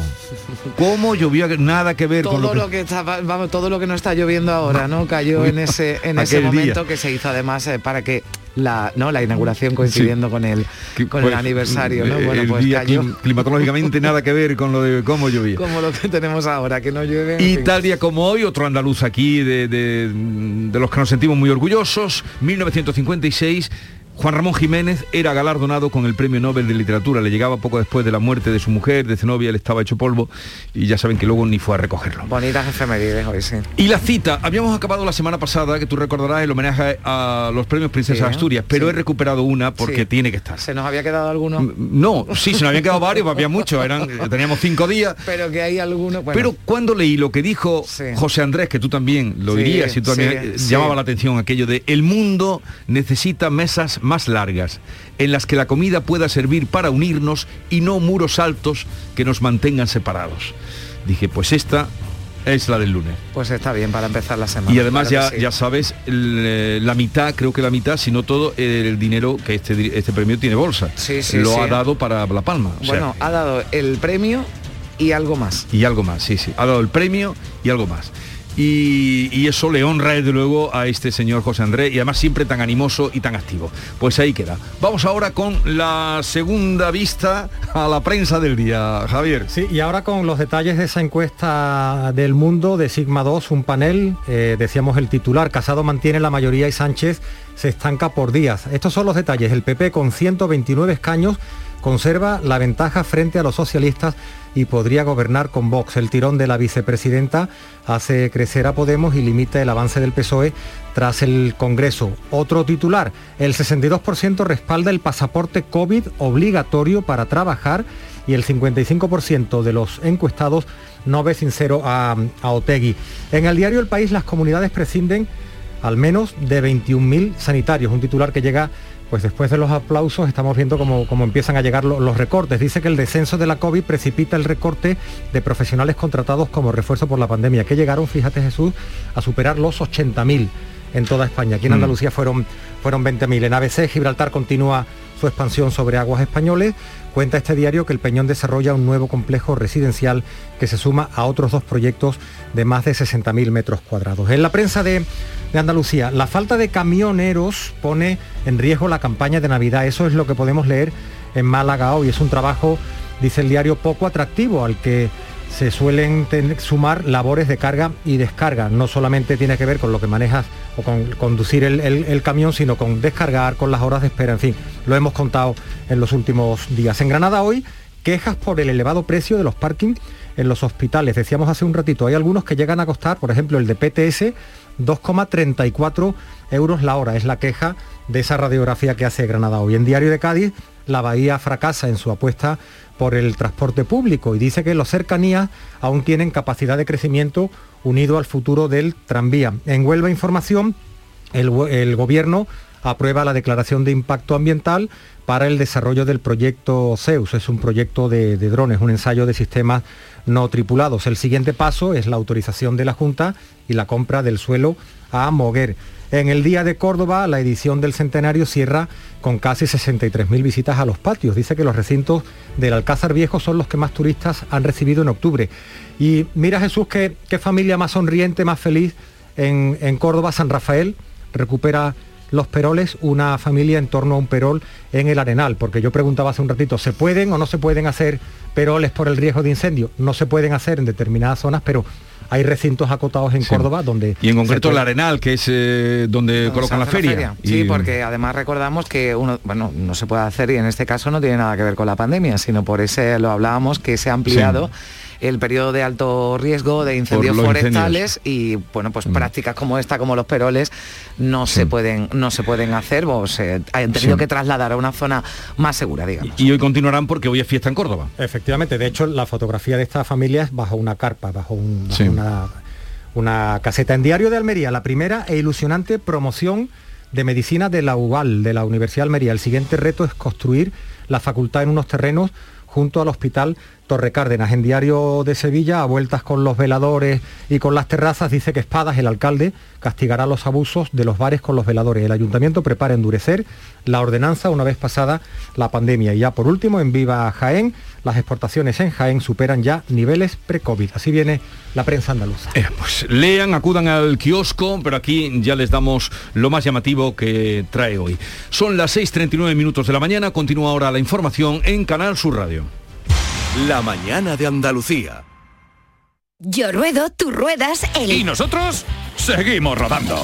¿Cómo llovió? Nada que ver con todo lo que... lo que estaba, vamos, todo lo que no está lloviendo ahora, ¿no? Cayó en ese en ese momento día. que se hizo además eh, para que la no la inauguración coincidiendo con el con el Pues, aniversario, ¿no? Bueno, el pues día cayó clim- climatológicamente nada que ver con lo de cómo llovía. como lo que tenemos ahora, que no llueve. Y tal día como hoy, otro andaluz aquí de, de- de los que nos sentimos muy orgullosos, 1956. Juan Ramón Jiménez era galardonado con el Premio Nobel de Literatura. Le llegaba poco después de la muerte de su mujer, de Zenobia, él estaba hecho polvo y ya saben que luego ni fue a recogerlo. Bonitas efemérides hoy, sí. Y la cita, habíamos acabado la semana pasada, que tú recordarás, el homenaje a los premios Princesa Sí, Asturias, pero sí. he recuperado una porque Sí. tiene que estar. ¿Se nos había quedado alguno? No, sí, se nos habían quedado varios, había muchos, eran, teníamos cinco días. Pero que hay alguno. bueno, Pero cuando leí lo que dijo José Andrés, que tú también lo dirías y tú también, eh, llamaba la atención aquello de el mundo necesita mesas más largas en las que la comida pueda servir para unirnos y no muros altos que nos mantengan separados. Dije, pues esta Es la del lunes. Pues está bien para empezar la semana. Y además Claro ya, sí. ya sabes, el, eh, la mitad, creo que la mitad, si no todo, el dinero que este, este premio tiene bolsa. Sí, sí, Lo ha dado para La Palma. o sea, Bueno, ha dado el premio y algo más. y algo más, sí, sí. Ha dado el premio y algo más. Y, eso le honra desde luego a este señor José Andrés y además siempre tan animoso y tan activo. Pues ahí queda. Vamos ahora con la segunda vista a la prensa del día, Javier. Sí, y ahora con los detalles de esa encuesta del mundo de Sigma 2, un panel, eh, decíamos el titular, Casado mantiene la mayoría y Sánchez se estanca por días. Estos son los detalles. El PP con 129 escaños conserva la ventaja frente a los socialistas y podría gobernar con Vox. El tirón de la vicepresidenta hace crecer a Podemos y limita el avance del PSOE tras el Congreso. Otro titular, el 62% respalda el pasaporte COVID obligatorio para trabajar y el 55% de los encuestados no ve sincero a, a Otegui. En el diario El País las comunidades prescinden al menos de 21.000 sanitarios, un titular que llega pues después de los aplausos estamos viendo cómo, cómo empiezan a llegar lo- los recortes. Dice que el descenso de la COVID precipita el recorte de profesionales contratados como refuerzo por la pandemia, que llegaron, fíjate Jesús, a superar los 80.000 en toda España. Aquí en Mm. Andalucía fueron, fueron 20.000. En ABC Gibraltar continúa su expansión sobre aguas españoles. Cuenta este diario que el Peñón desarrolla un nuevo complejo residencial que se suma a otros dos proyectos de más de 60.000 metros cuadrados. En la prensa de, de Andalucía, la falta de camioneros pone en riesgo la campaña de Navidad. Eso es lo que podemos leer en Málaga hoy. Es un trabajo, dice el diario, poco atractivo al que se suelen sumar labores de carga y descarga. No solamente tiene que ver con lo que manejas o con conducir el, el- el camión, sino con descargar, con las horas de espera, en fin, lo hemos contado en los últimos días. En Granada hoy, quejas por el elevado precio de los parkings en los hospitales. Decíamos hace un ratito, hay algunos que llegan a costar, por ejemplo, el de PTS, 2,34 euros la hora. Es la queja de esa radiografía que hace Granada hoy. En Diario de Cádiz, la Bahía fracasa en su apuesta por el transporte público y dice que los cercanías aún tienen capacidad de crecimiento unido al futuro del tranvía. En Huelva Información, el, gobierno aprueba la declaración de impacto ambiental para el desarrollo del proyecto Zeus. Es un proyecto de drones, un ensayo de sistemas no tripulados. El siguiente paso es la autorización de la Junta y la compra del suelo a Moguer. En el Día de Córdoba, la edición del centenario cierra con casi 63.000 visitas a los patios. Dice que los recintos del Alcázar Viejo son los que más turistas han recibido en octubre. Y mira Jesús, qué, familia más sonriente, más feliz en, en Córdoba, San Rafael recupera los peroles, una familia en torno a un perol en el Arenal, porque yo preguntaba hace un ratito, ¿se pueden o no se pueden hacer peroles por el riesgo de incendio? No se pueden hacer en determinadas zonas, pero hay recintos acotados en Sí. Córdoba donde... Y en concreto puede- el Arenal, que es eh, donde Donde colocan la feria. Sí, Y- porque además recordamos que uno, bueno, no se puede hacer y en este caso no tiene nada que ver con la pandemia, sino por ese lo hablábamos que se ha ampliado el periodo de alto riesgo de incendios forestales y bueno, pues prácticas como esta, como los peroles, no se pueden, no se pueden hacer o se han tenido Sí. que trasladar a una zona más segura, digamos. Y hoy continuarán porque hoy es fiesta en Córdoba. Efectivamente, de hecho la fotografía de esta familia es bajo una carpa, bajo, un- bajo Sí. una, una caseta. En Diario de Almería, la primera e ilusionante promoción de medicina de la UBAL, de la Universidad de Almería. El siguiente reto es construir la facultad en unos terrenos junto al Hospital Torre Cárdenas. En Diario de Sevilla, a vueltas con los veladores y con las terrazas, dice que Espadas, el alcalde, castigará los abusos de los bares con los veladores. El ayuntamiento prepara endurecer la ordenanza una vez pasada la pandemia. Y ya por último, en Viva Jaén, las exportaciones en Jaén superan ya niveles pre-COVID. Así viene la prensa andaluza. Eh, pues lean, acudan al kiosco, pero aquí ya les damos lo más llamativo que trae hoy. Son las 6.39 minutos de la mañana, continúa ahora la información en Canal Sur Radio. La mañana de Andalucía. Yo ruedo, tú ruedas, el... ¿Y nosotros? Seguimos rodando.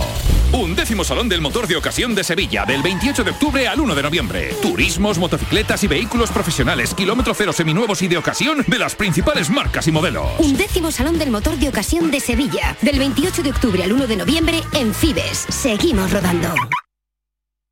Un décimo Salón del Motor de Ocasión de Sevilla, del 28 de octubre al 1 de noviembre. Turismos, motocicletas y vehículos profesionales, kilómetro cero seminuevos y de ocasión de las principales marcas y modelos. Un décimo Salón del Motor de Ocasión de Sevilla, del 28 de octubre al 1 de noviembre en Fibes. Seguimos rodando.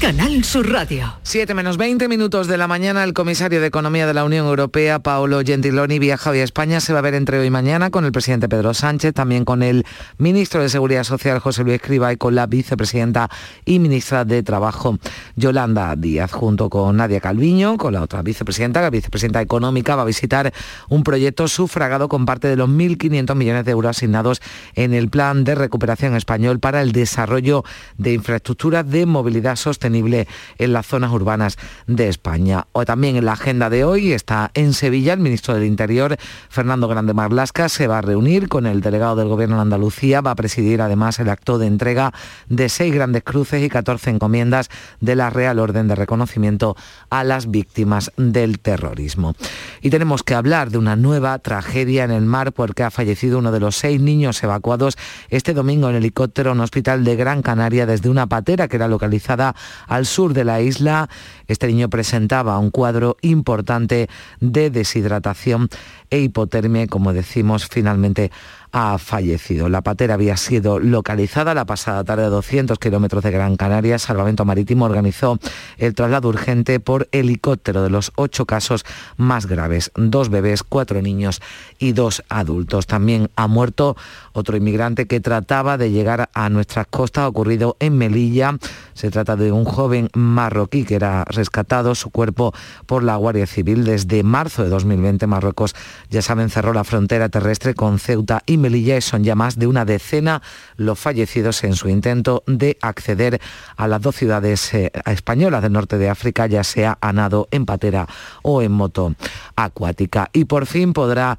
Canal Sur Radio. 7 menos 20 minutos de la mañana, el comisario de Economía de la Unión Europea, Paolo Gentiloni, viaja a España. Se va a ver entre hoy y mañana con el presidente Pedro Sánchez, también con el ministro de Seguridad Social, José Luis Escriba, y con la vicepresidenta y ministra de Trabajo, Yolanda Díaz, junto con Nadia Calviño, con la otra vicepresidenta, la vicepresidenta económica, va a visitar un proyecto sufragado con parte de los 1.500 millones de euros asignados en el Plan de Recuperación Español para el desarrollo de infraestructuras de movilidad sostenible en las zonas urbanas de España. O también en la agenda de hoy está en Sevilla el ministro del Interior, Fernando Grande Marlasca, se va a reunir con el delegado del Gobierno de Andalucía, va a presidir además el acto de entrega de seis grandes cruces y 14 encomiendas de la Real Orden de Reconocimiento a las víctimas del terrorismo. Y tenemos que hablar de una nueva tragedia en el mar porque ha fallecido uno de los seis niños evacuados este domingo en helicóptero en un hospital de Gran Canaria desde una patera que era localizada al sur de la isla. Este niño presentaba un cuadro importante de deshidratación e hipotermia, como decimos, finalmente ha fallecido. La patera había sido localizada la pasada tarde a 200 kilómetros de Gran Canaria. Salvamento Marítimo organizó el traslado urgente por helicóptero de los ocho casos más graves. Dos bebés, cuatro niños y dos adultos. También ha muerto otro inmigrante que trataba de llegar a nuestras costas, ocurrido en Melilla. Se trata de un joven marroquí que era rescatado, su cuerpo por la Guardia Civil. Desde marzo de 2020 Marruecos, ya saben, cerró la frontera terrestre con Ceuta y Melilla son ya más de una decena los fallecidos en su intento de acceder a las dos ciudades eh, españolas del norte de África, ya sea a nado, en patera o en moto acuática. Y por fin podrá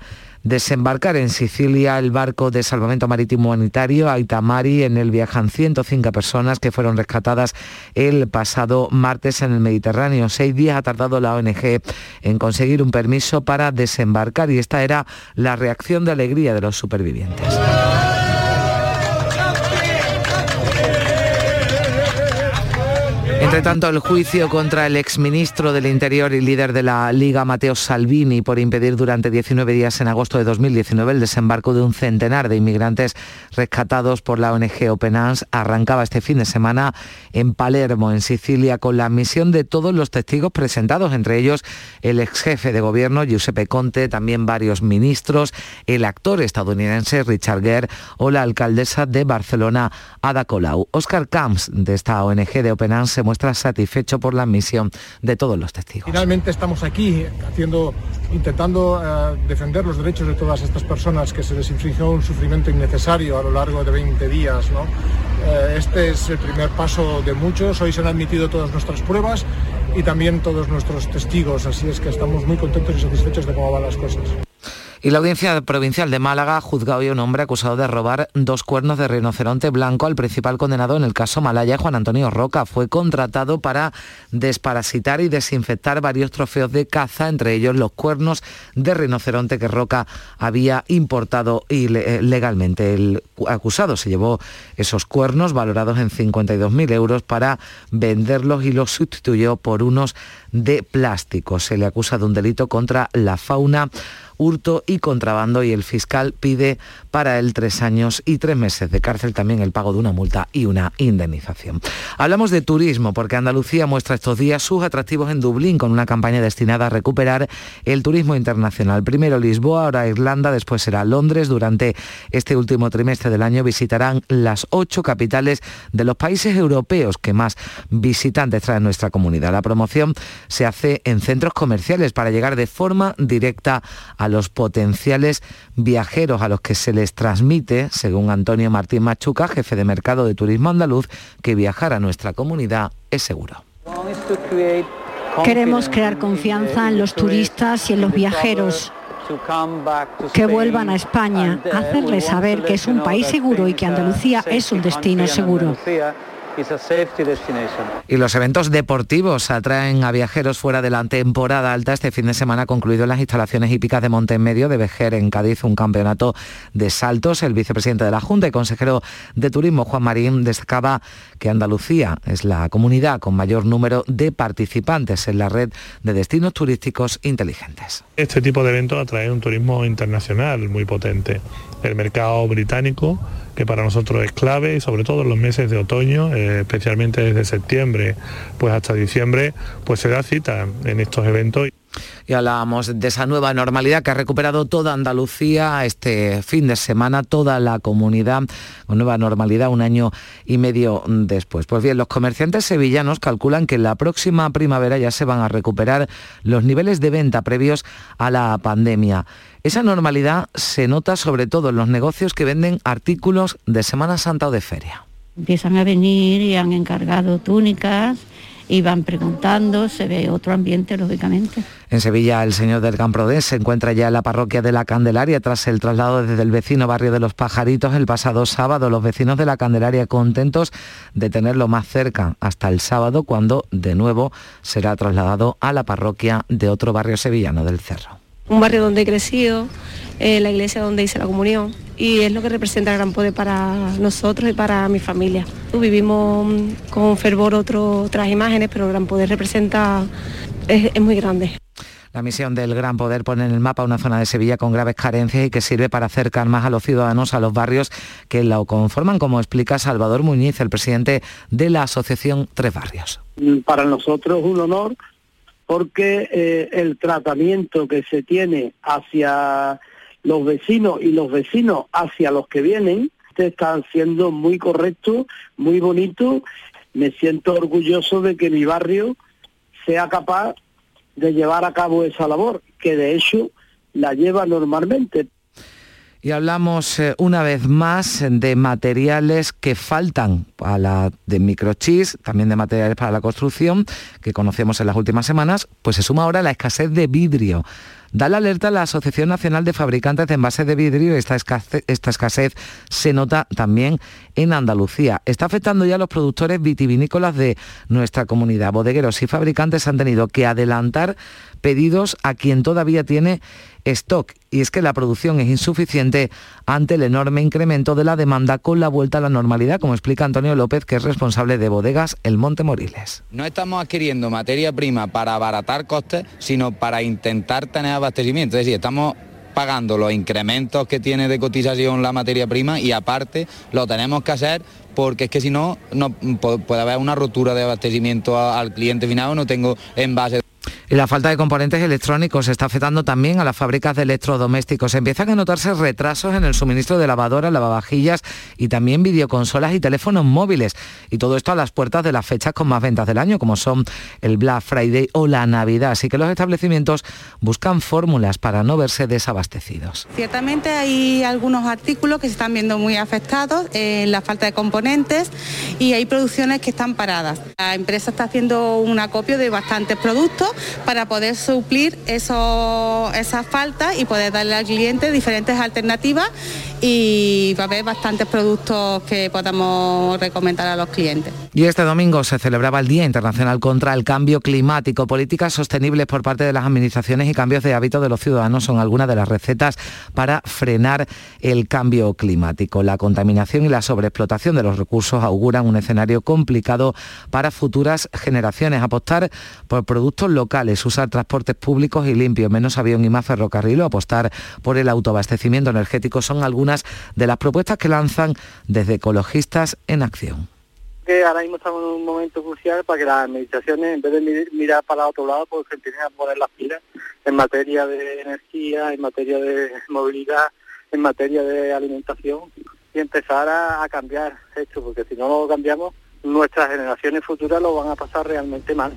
desembarcar en Sicilia el barco de salvamento marítimo humanitario Aitamari. En el viajan 105 personas que fueron rescatadas el pasado martes en el Mediterráneo. Seis días ha tardado la ONG en conseguir un permiso para desembarcar y esta era la reacción de alegría de los supervivientes. Entre tanto, el juicio contra el exministro del Interior y líder de la Liga, Mateo Salvini, por impedir durante 19 días en agosto de 2019 el desembarco de un centenar de inmigrantes rescatados por la ONG Open Arms, arrancaba este fin de semana en Palermo, en Sicilia, con la admisión de todos los testigos presentados, entre ellos el ex jefe de gobierno, Giuseppe Conte, también varios ministros, el actor estadounidense Richard Gere o la alcaldesa de Barcelona, Ada Colau. Oscar Camps, de esta ONG de Open Arms, se muestra satisfecho por la admisión de todos los testigos. Finalmente estamos aquí intentando eh, defender los derechos de todas estas personas que se les infligió un sufrimiento innecesario a lo largo de 20 días. Eh, este es el primer paso de muchos. Hoy se han admitido todas nuestras pruebas y también todos nuestros testigos, así es que estamos muy contentos y satisfechos de cómo van las cosas. Y la Audiencia Provincial de Málaga ha juzgado hoy a un hombre acusado de robar dos cuernos de rinoceronte blanco al principal condenado en el caso Malaya, Juan Antonio Roca. Fue contratado para desparasitar y desinfectar varios trofeos de caza, entre ellos los cuernos de rinoceronte que Roca había importado ilegalmente. El acusado se llevó esos cuernos valorados en 52.000 euros para venderlos y los sustituyó por unos de plástico. Se le acusa de un delito contra la fauna hurto y contrabando y el fiscal pide para él tres años y tres meses de cárcel, también el pago de una multa y una indemnización. Hablamos de turismo porque Andalucía muestra estos días sus atractivos en Dublín con una campaña destinada a recuperar el turismo internacional. Primero Lisboa, ahora Irlanda, después será Londres. Durante este último trimestre del año visitarán las ocho capitales de los países europeos que más visitantes traen nuestra comunidad. La promoción se hace en centros comerciales para llegar de forma directa a los potenciales viajeros a los que se les transmite, según Antonio Martín Machuca, jefe de mercado de turismo andaluz, que viajar a nuestra comunidad es seguro. Queremos crear confianza en los turistas y en los viajeros que vuelvan a España, hacerles saber que es un país seguro y que Andalucía es un destino seguro. Y los eventos deportivos atraen a viajeros fuera de la temporada alta. Este fin de semana concluido en las instalaciones hípicas de Montemedio de Vejer, en Cádiz, un campeonato de saltos. El vicepresidente de la Junta y consejero de Turismo, Juan Marín, destacaba que Andalucía es la comunidad con mayor número de participantes en la red de destinos turísticos inteligentes. Este tipo de eventos atrae un turismo internacional muy potente. El mercado británico que para nosotros es clave y sobre todo en los meses de otoño, eh, especialmente desde septiembre pues hasta diciembre, pues se da cita en estos eventos. Y hablábamos de esa nueva normalidad que ha recuperado toda Andalucía este fin de semana, toda la comunidad, con nueva normalidad un año y medio después. Pues bien, los comerciantes sevillanos calculan que en la próxima primavera ya se van a recuperar los niveles de venta previos a la pandemia. Esa normalidad se nota sobre todo en los negocios que venden artículos de Semana Santa o de feria. Empiezan a venir y han encargado túnicas y van preguntando, se ve otro ambiente, lógicamente. En Sevilla, el señor del Camprodés se encuentra ya en la parroquia de la Candelaria tras el traslado desde el vecino barrio de los Pajaritos el pasado sábado. Los vecinos de la Candelaria contentos de tenerlo más cerca hasta el sábado, cuando de nuevo será trasladado a la parroquia de otro barrio sevillano del Cerro. Un barrio donde he crecido, eh, la iglesia donde hice la comunión y es lo que representa el Gran Poder para nosotros y para mi familia. Vivimos con fervor otras imágenes, pero el Gran Poder representa, es, muy grande. La misión del Gran Poder pone en el mapa una zona de Sevilla con graves carencias y que sirve para acercar más a los ciudadanos a los barrios que la conforman, como explica Salvador Muñiz, el presidente de la Asociación Tres Barrios. Para nosotros es un honor porque eh, el tratamiento que se tiene hacia los vecinos y los vecinos hacia los que vienen están siendo muy correctos, muy bonitos. Me siento orgulloso de que mi barrio sea capaz de llevar a cabo esa labor, que de hecho la lleva normalmente. Y hablamos eh, una vez más de materiales que faltan a la de microchips, también de materiales para la construcción, que conocemos en las últimas semanas, pues se suma ahora la escasez de vidrio. Da la alerta la Asociación Nacional de Fabricantes de Envases de Vidrio. Esta escasez, esta escasez se nota también en Andalucía. Está afectando ya a los productores vitivinícolas de nuestra comunidad. Bodegueros y fabricantes han tenido que adelantar pedidos a quien todavía tiene stock. Y es que la producción es insuficiente ante el enorme incremento de la demanda con la vuelta a la normalidad, como explica Antonio López, que es responsable de bodegas El Monte Moriles. No estamos adquiriendo materia prima para abaratar costes, sino para intentar tener abastecimiento. Es decir, estamos pagando los incrementos que tiene de cotización la materia prima y aparte lo tenemos que hacer porque es que si no, no puede haber una rotura de abastecimiento al cliente final, no tengo envase. Y la falta de componentes electrónicos está afectando también a las fábricas de electrodomésticos. Empiezan a notarse retrasos en el suministro de lavadoras, lavavajillas y también videoconsolas y teléfonos móviles. Y todo esto a las puertas de las fechas con más ventas del año, como son el Black Friday o la Navidad. Así que los establecimientos buscan fórmulas para no verse desabastecidos. Ciertamente hay algunos artículos que se están viendo muy afectados en la falta de componentes y hay producciones que están paradas. La empresa está haciendo un acopio de bastantes productos para poder suplir eso, esa falta y poder darle al cliente diferentes alternativas y va a haber bastantes productos que podamos recomendar a los clientes. Y este domingo se celebraba el Día Internacional contra el Cambio Climático. Políticas sostenibles por parte de las administraciones y cambios de hábitos de los ciudadanos son algunas de las recetas para frenar el cambio climático. La contaminación y la sobreexplotación de los recursos auguran un escenario complicado para futuras generaciones. Apostar por productos locales, usar transportes públicos y limpios, menos avión y más ferrocarril o apostar por el autoabastecimiento energético son algunas de las propuestas que lanzan desde Ecologistas en Acción. Que ahora mismo estamos en un momento crucial para que las administraciones, en vez de mirar para otro lado, pues empiecen a poner las pilas en materia de energía, en materia de movilidad, en materia de alimentación y empezar a, a cambiar esto, porque si no lo cambiamos, nuestras generaciones futuras lo van a pasar realmente mal.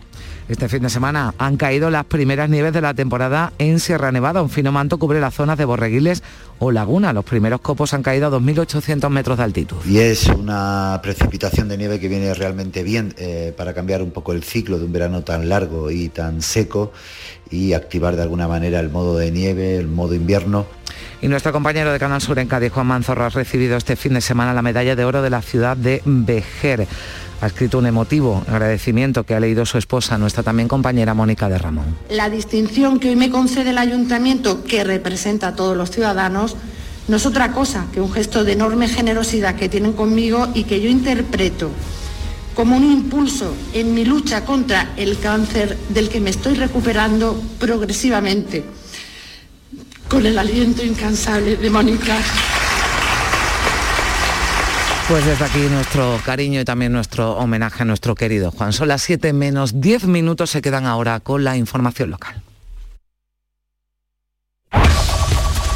Este fin de semana han caído las primeras nieves de la temporada en Sierra Nevada. Un fino manto cubre las zonas de Borreguiles o Laguna. Los primeros copos han caído a 2.800 metros de altitud. Y es una precipitación de nieve que viene realmente bien eh, para cambiar un poco el ciclo de un verano tan largo y tan seco y activar de alguna manera el modo de nieve, el modo invierno. Y nuestro compañero de Canal Sur en Cádiz, Juan Manzorro, ha recibido este fin de semana la medalla de oro de la ciudad de Vejer ha escrito un emotivo agradecimiento que ha leído su esposa, nuestra también compañera Mónica de Ramón. La distinción que hoy me concede el ayuntamiento, que representa a todos los ciudadanos, no es otra cosa que un gesto de enorme generosidad que tienen conmigo y que yo interpreto como un impulso en mi lucha contra el cáncer del que me estoy recuperando progresivamente, con el aliento incansable de Mónica. Pues desde aquí nuestro cariño y también nuestro homenaje a nuestro querido Juan. Son las 7 menos 10 minutos, se quedan ahora con la información local.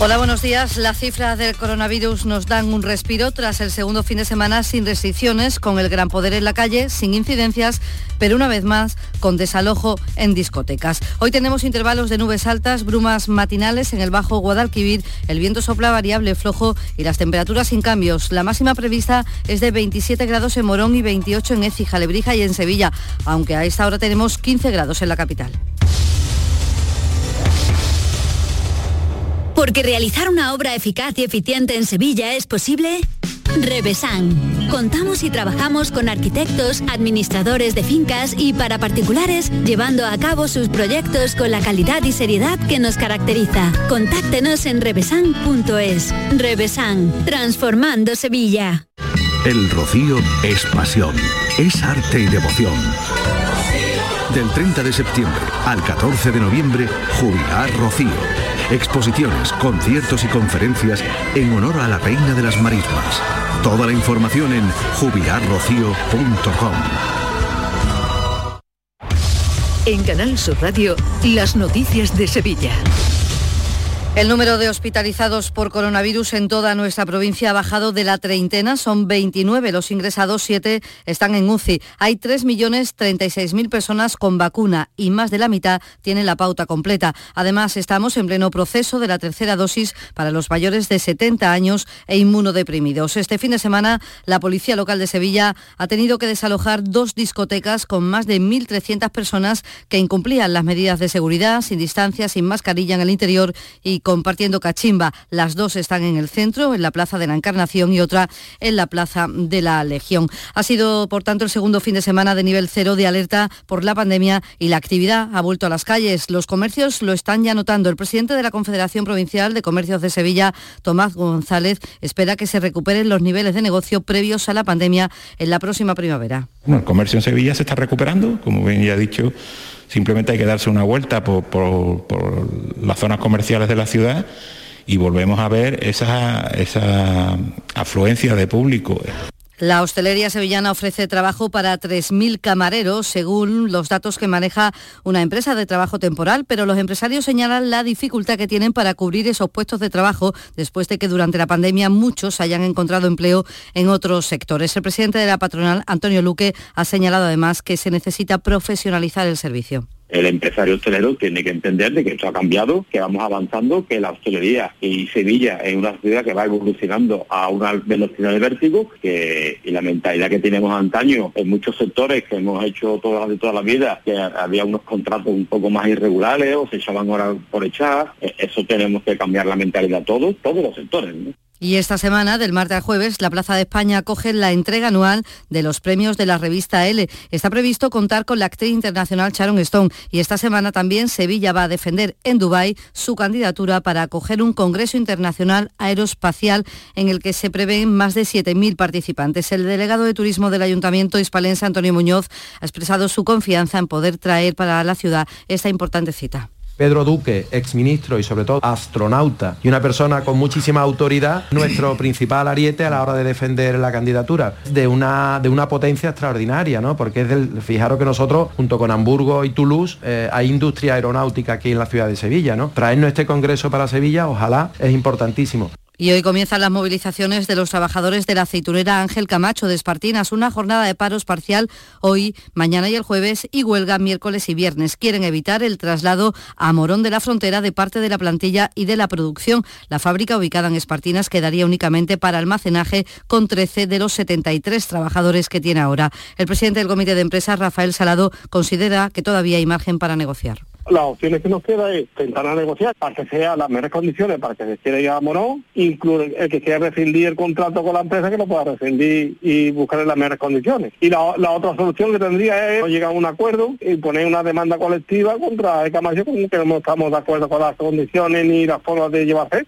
Hola, buenos días. Las cifras del coronavirus nos dan un respiro tras el segundo fin de semana sin restricciones, con el gran poder en la calle, sin incidencias, pero una vez más con desalojo en discotecas. Hoy tenemos intervalos de nubes altas, brumas matinales en el Bajo Guadalquivir, el viento sopla variable flojo y las temperaturas sin cambios. La máxima prevista es de 27 grados en Morón y 28 en Écija, Lebrija y en Sevilla, aunque a esta hora tenemos 15 grados en la capital. Porque realizar una obra eficaz y eficiente en Sevilla es posible. Revesan. Contamos y trabajamos con arquitectos, administradores de fincas y para particulares, llevando a cabo sus proyectos con la calidad y seriedad que nos caracteriza. Contáctenos en revesan.es. Revesan, transformando Sevilla. El rocío es pasión, es arte y devoción. Del 30 de septiembre al 14 de noviembre, Jubilar Rocío. Exposiciones, conciertos y conferencias en honor a la Reina de las Marismas. Toda la información en jubilarrocío.com. En Canal Sur Radio, las noticias de Sevilla. El número de hospitalizados por coronavirus en toda nuestra provincia ha bajado de la treintena, son 29 los ingresados, 7 están en UCI. Hay 3.036.000 personas con vacuna y más de la mitad tienen la pauta completa. Además, estamos en pleno proceso de la tercera dosis para los mayores de 70 años e inmunodeprimidos. Este fin de semana, la Policía Local de Sevilla ha tenido que desalojar dos discotecas con más de 1.300 personas que incumplían las medidas de seguridad, sin distancia, sin mascarilla en el interior y compartiendo cachimba. Las dos están en el centro, en la Plaza de la Encarnación y otra en la Plaza de la Legión. Ha sido, por tanto, el segundo fin de semana de nivel cero de alerta por la pandemia y la actividad ha vuelto a las calles. Los comercios lo están ya notando. El presidente de la Confederación Provincial de Comercios de Sevilla, Tomás González, espera que se recuperen los niveles de negocio previos a la pandemia en la próxima primavera. el comercio en Sevilla se está recuperando, como bien ya dicho Simplemente hay que darse una vuelta por, las zonas comerciales de la ciudad y volvemos a ver esa, esa afluencia de público. La hostelería sevillana ofrece trabajo para 3.000 camareros, según los datos que maneja una empresa de trabajo temporal, pero los empresarios señalan la dificultad que tienen para cubrir esos puestos de trabajo después de que durante la pandemia muchos hayan encontrado empleo en otros sectores. El presidente de la patronal, Antonio Luque, ha señalado además que se necesita profesionalizar el servicio el empresario hostelero tiene que entender de que esto ha cambiado, que vamos avanzando, que la hostelería y Sevilla es una ciudad que va evolucionando a una velocidad de vértigo, que y la mentalidad que tenemos antaño en muchos sectores que hemos hecho toda, de toda la vida, que había unos contratos un poco más irregulares o se echaban horas por echar, e, eso tenemos que cambiar la mentalidad todos, todos los sectores. Y esta semana, del martes al jueves, la Plaza de España acoge la entrega anual de los premios de la revista L. Está previsto contar con la actriz internacional Sharon Stone y esta semana también Sevilla va a defender en Dubái su candidatura para acoger un Congreso Internacional Aeroespacial en el que se prevén más de 7.000 participantes. El delegado de Turismo del Ayuntamiento hispalense, Antonio Muñoz, ha expresado su confianza en poder traer para la ciudad esta importante cita. Pedro Duque, exministro y sobre todo astronauta y una persona con muchísima autoridad, nuestro principal ariete a la hora de defender la candidatura de una, de una potencia extraordinaria, ¿no? Porque es del, fijaros que nosotros, junto con Hamburgo y Toulouse, eh, hay industria aeronáutica aquí en la ciudad de Sevilla, ¿no? Traernos este congreso para Sevilla, ojalá, es importantísimo. Y hoy comienzan las movilizaciones de los trabajadores de la aceitunera Ángel Camacho de Espartinas, una jornada de paros parcial hoy, mañana y el jueves y huelga miércoles y viernes. Quieren evitar el traslado a Morón de la Frontera de parte de la plantilla y de la producción. La fábrica ubicada en Espartinas quedaría únicamente para almacenaje con 13 de los 73 trabajadores que tiene ahora. El presidente del comité de empresas, Rafael Salado, considera que todavía hay margen para negociar las opciones que nos queda es intentar negociar para que sea las mejores condiciones para que se quiera ir a Morón, incluso el que quiera rescindir el contrato con la empresa que lo pueda rescindir y buscar las mejores condiciones. Y la, otra solución que tendría es llegar a un acuerdo y poner una demanda colectiva contra el Camacho que no estamos de acuerdo con las condiciones ni las formas de llevarse.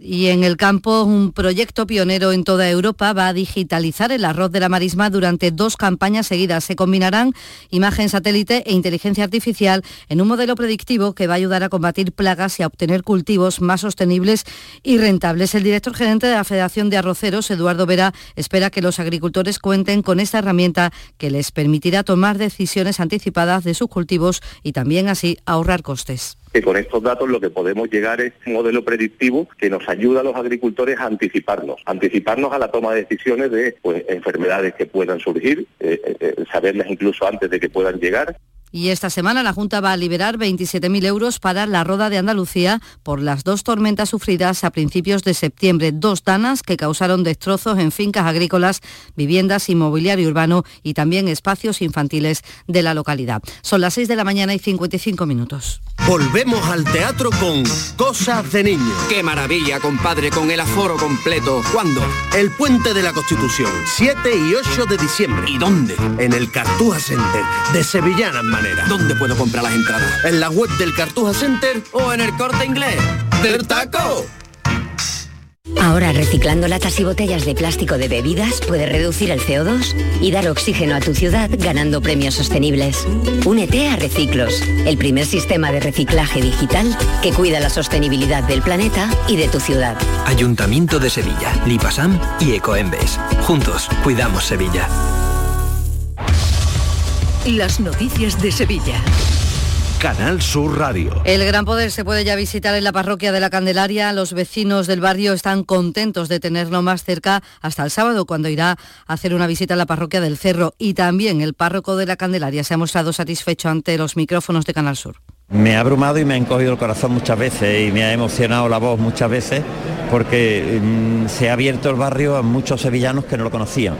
Y en el campo, un proyecto pionero en toda Europa va a digitalizar el arroz de la marisma durante dos campañas seguidas. Se combinarán imagen satélite e inteligencia artificial en un modelo predictivo que va a ayudar a combatir plagas y a obtener cultivos más sostenibles y rentables. El director gerente de la Federación de Arroceros, Eduardo Vera, espera que los agricultores cuenten con esta herramienta que les permitirá tomar decisiones anticipadas de sus cultivos y también así ahorrar costes que con estos datos lo que podemos llegar es un modelo predictivo que nos ayuda a los agricultores a anticiparnos, anticiparnos a la toma de decisiones de pues, enfermedades que puedan surgir, eh, eh, eh, saberlas incluso antes de que puedan llegar y esta semana la Junta va a liberar 27.000 euros para la Roda de Andalucía por las dos tormentas sufridas a principios de septiembre. Dos danas que causaron destrozos en fincas agrícolas, viviendas, inmobiliario urbano y también espacios infantiles de la localidad. Son las 6 de la mañana y 55 minutos. Volvemos al teatro con Cosas de Niños. ¡Qué maravilla, compadre, con el aforo completo! ¿Cuándo? El Puente de la Constitución, 7 y 8 de diciembre. ¿Y dónde? En el Cartuja Center de Sevillana ¿Dónde puedo comprar las entradas? En la web del Cartuja Center o en el corte inglés. ¡Del taco! Ahora reciclando latas y botellas de plástico de bebidas puedes reducir el CO2 y dar oxígeno a tu ciudad ganando premios sostenibles. Únete a Reciclos, el primer sistema de reciclaje digital que cuida la sostenibilidad del planeta y de tu ciudad. Ayuntamiento de Sevilla, Lipasam y Ecoembes. Juntos, cuidamos Sevilla. Las noticias de Sevilla. Canal Sur Radio. El Gran Poder se puede ya visitar en la parroquia de la Candelaria. Los vecinos del barrio están contentos de tenerlo más cerca hasta el sábado, cuando irá a hacer una visita a la parroquia del Cerro. Y también el párroco de la Candelaria se ha mostrado satisfecho ante los micrófonos de Canal Sur. Me ha abrumado y me ha encogido el corazón muchas veces y me ha emocionado la voz muchas veces porque mm, se ha abierto el barrio a muchos sevillanos que no lo conocían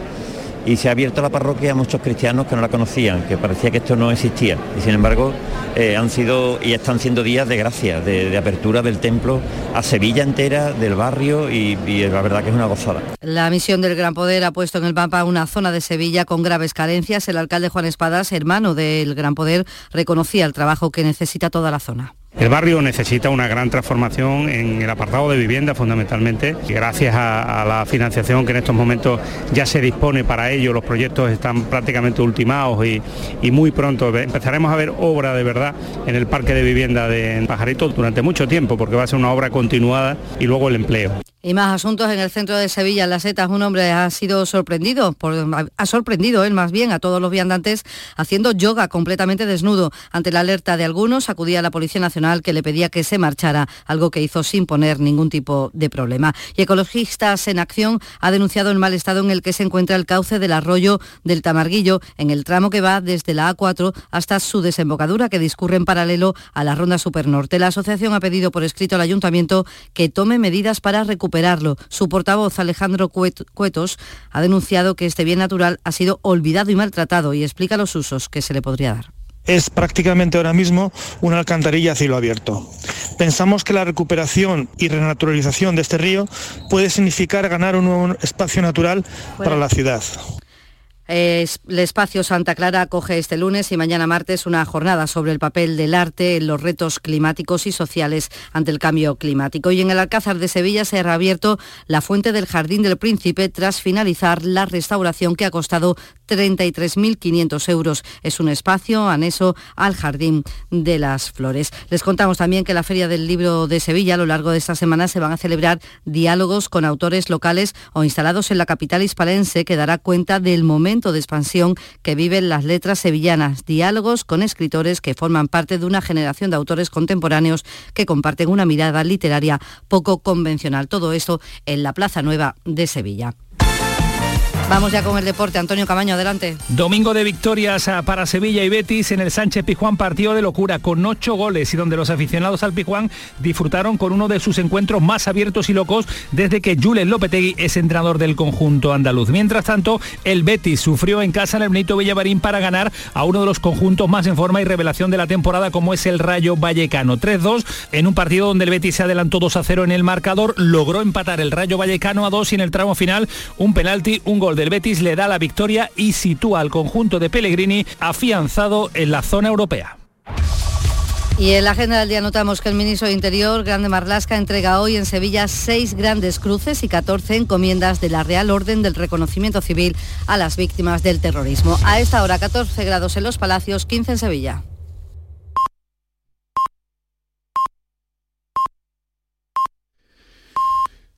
y se ha abierto la parroquia a muchos cristianos que no la conocían, que parecía que esto no existía. Y sin embargo, eh, han sido y están siendo días de gracia, de, apertura del templo a Sevilla entera, del barrio y, y, la verdad que es una gozada. La misión del Gran Poder ha puesto en el mapa una zona de Sevilla con graves carencias. El alcalde Juan Espadas, hermano del Gran Poder, reconocía el trabajo que necesita toda la zona. El barrio necesita una gran transformación en el apartado de vivienda fundamentalmente y gracias a, la financiación que en estos momentos ya se dispone para ello, los proyectos están prácticamente ultimados y, y muy pronto empezaremos a ver obra de verdad en el parque de vivienda de Pajarito durante mucho tiempo porque va a ser una obra continuada y luego el empleo. Y más asuntos en el centro de Sevilla, en las setas, un hombre ha sido sorprendido, ha sorprendido él más bien a todos los viandantes haciendo yoga completamente desnudo. Ante la alerta de algunos, acudía a la Policía Nacional que le pedía que se marchara, algo que hizo sin poner ningún tipo de problema. Y Ecologistas en Acción ha denunciado el mal estado en el que se encuentra el cauce del arroyo del Tamarguillo, en el tramo que va desde la A4 hasta su desembocadura, que discurre en paralelo a la Ronda Supernorte. La asociación ha pedido por escrito al Ayuntamiento que tome medidas para recuperar su portavoz Alejandro Cuetos ha denunciado que este bien natural ha sido olvidado y maltratado y explica los usos que se le podría dar es prácticamente ahora mismo una alcantarilla a cielo abierto. Pensamos que la recuperación y renaturalización de este río puede significar ganar un nuevo espacio natural para la ciudad. El espacio Santa Clara acoge este lunes y mañana martes una jornada sobre el papel del arte en los retos climáticos y sociales ante el cambio climático. Y en el Alcázar de Sevilla se ha reabierto la fuente del Jardín del Príncipe tras finalizar la restauración que ha costado 33.500 euros. Es un espacio anexo al Jardín de las Flores. Les contamos también que la Feria del Libro de Sevilla a lo largo de esta semana se van a celebrar diálogos con autores locales o instalados en la capital hispalense que dará cuenta del momento de expansión que viven las letras sevillanas, diálogos con escritores que forman parte de una generación de autores contemporáneos que comparten una mirada literaria poco convencional. Todo esto en la Plaza Nueva de Sevilla. Vamos ya con el deporte. Antonio Camaño, adelante. Domingo de victorias ah, para Sevilla y Betis en el Sánchez Pijuán, partido de locura con ocho goles y donde los aficionados al Pijuán disfrutaron con uno de sus encuentros más abiertos y locos desde que Jules Lopetegui es entrenador del conjunto andaluz. Mientras tanto, el Betis sufrió en casa en el Benito Villavarín para ganar a uno de los conjuntos más en forma y revelación de la temporada como es el Rayo Vallecano. 3-2 en un partido donde el Betis se adelantó 2-0 en el marcador, logró empatar el Rayo Vallecano a 2 y en el tramo final un penalti, un gol del Betis le da la victoria y sitúa al conjunto de Pellegrini afianzado en la zona europea. Y en la agenda del día notamos que el ministro de Interior, Grande Marlasca, entrega hoy en Sevilla seis grandes cruces y 14 encomiendas de la Real Orden del Reconocimiento Civil a las víctimas del terrorismo. A esta hora 14 grados en los Palacios, 15 en Sevilla.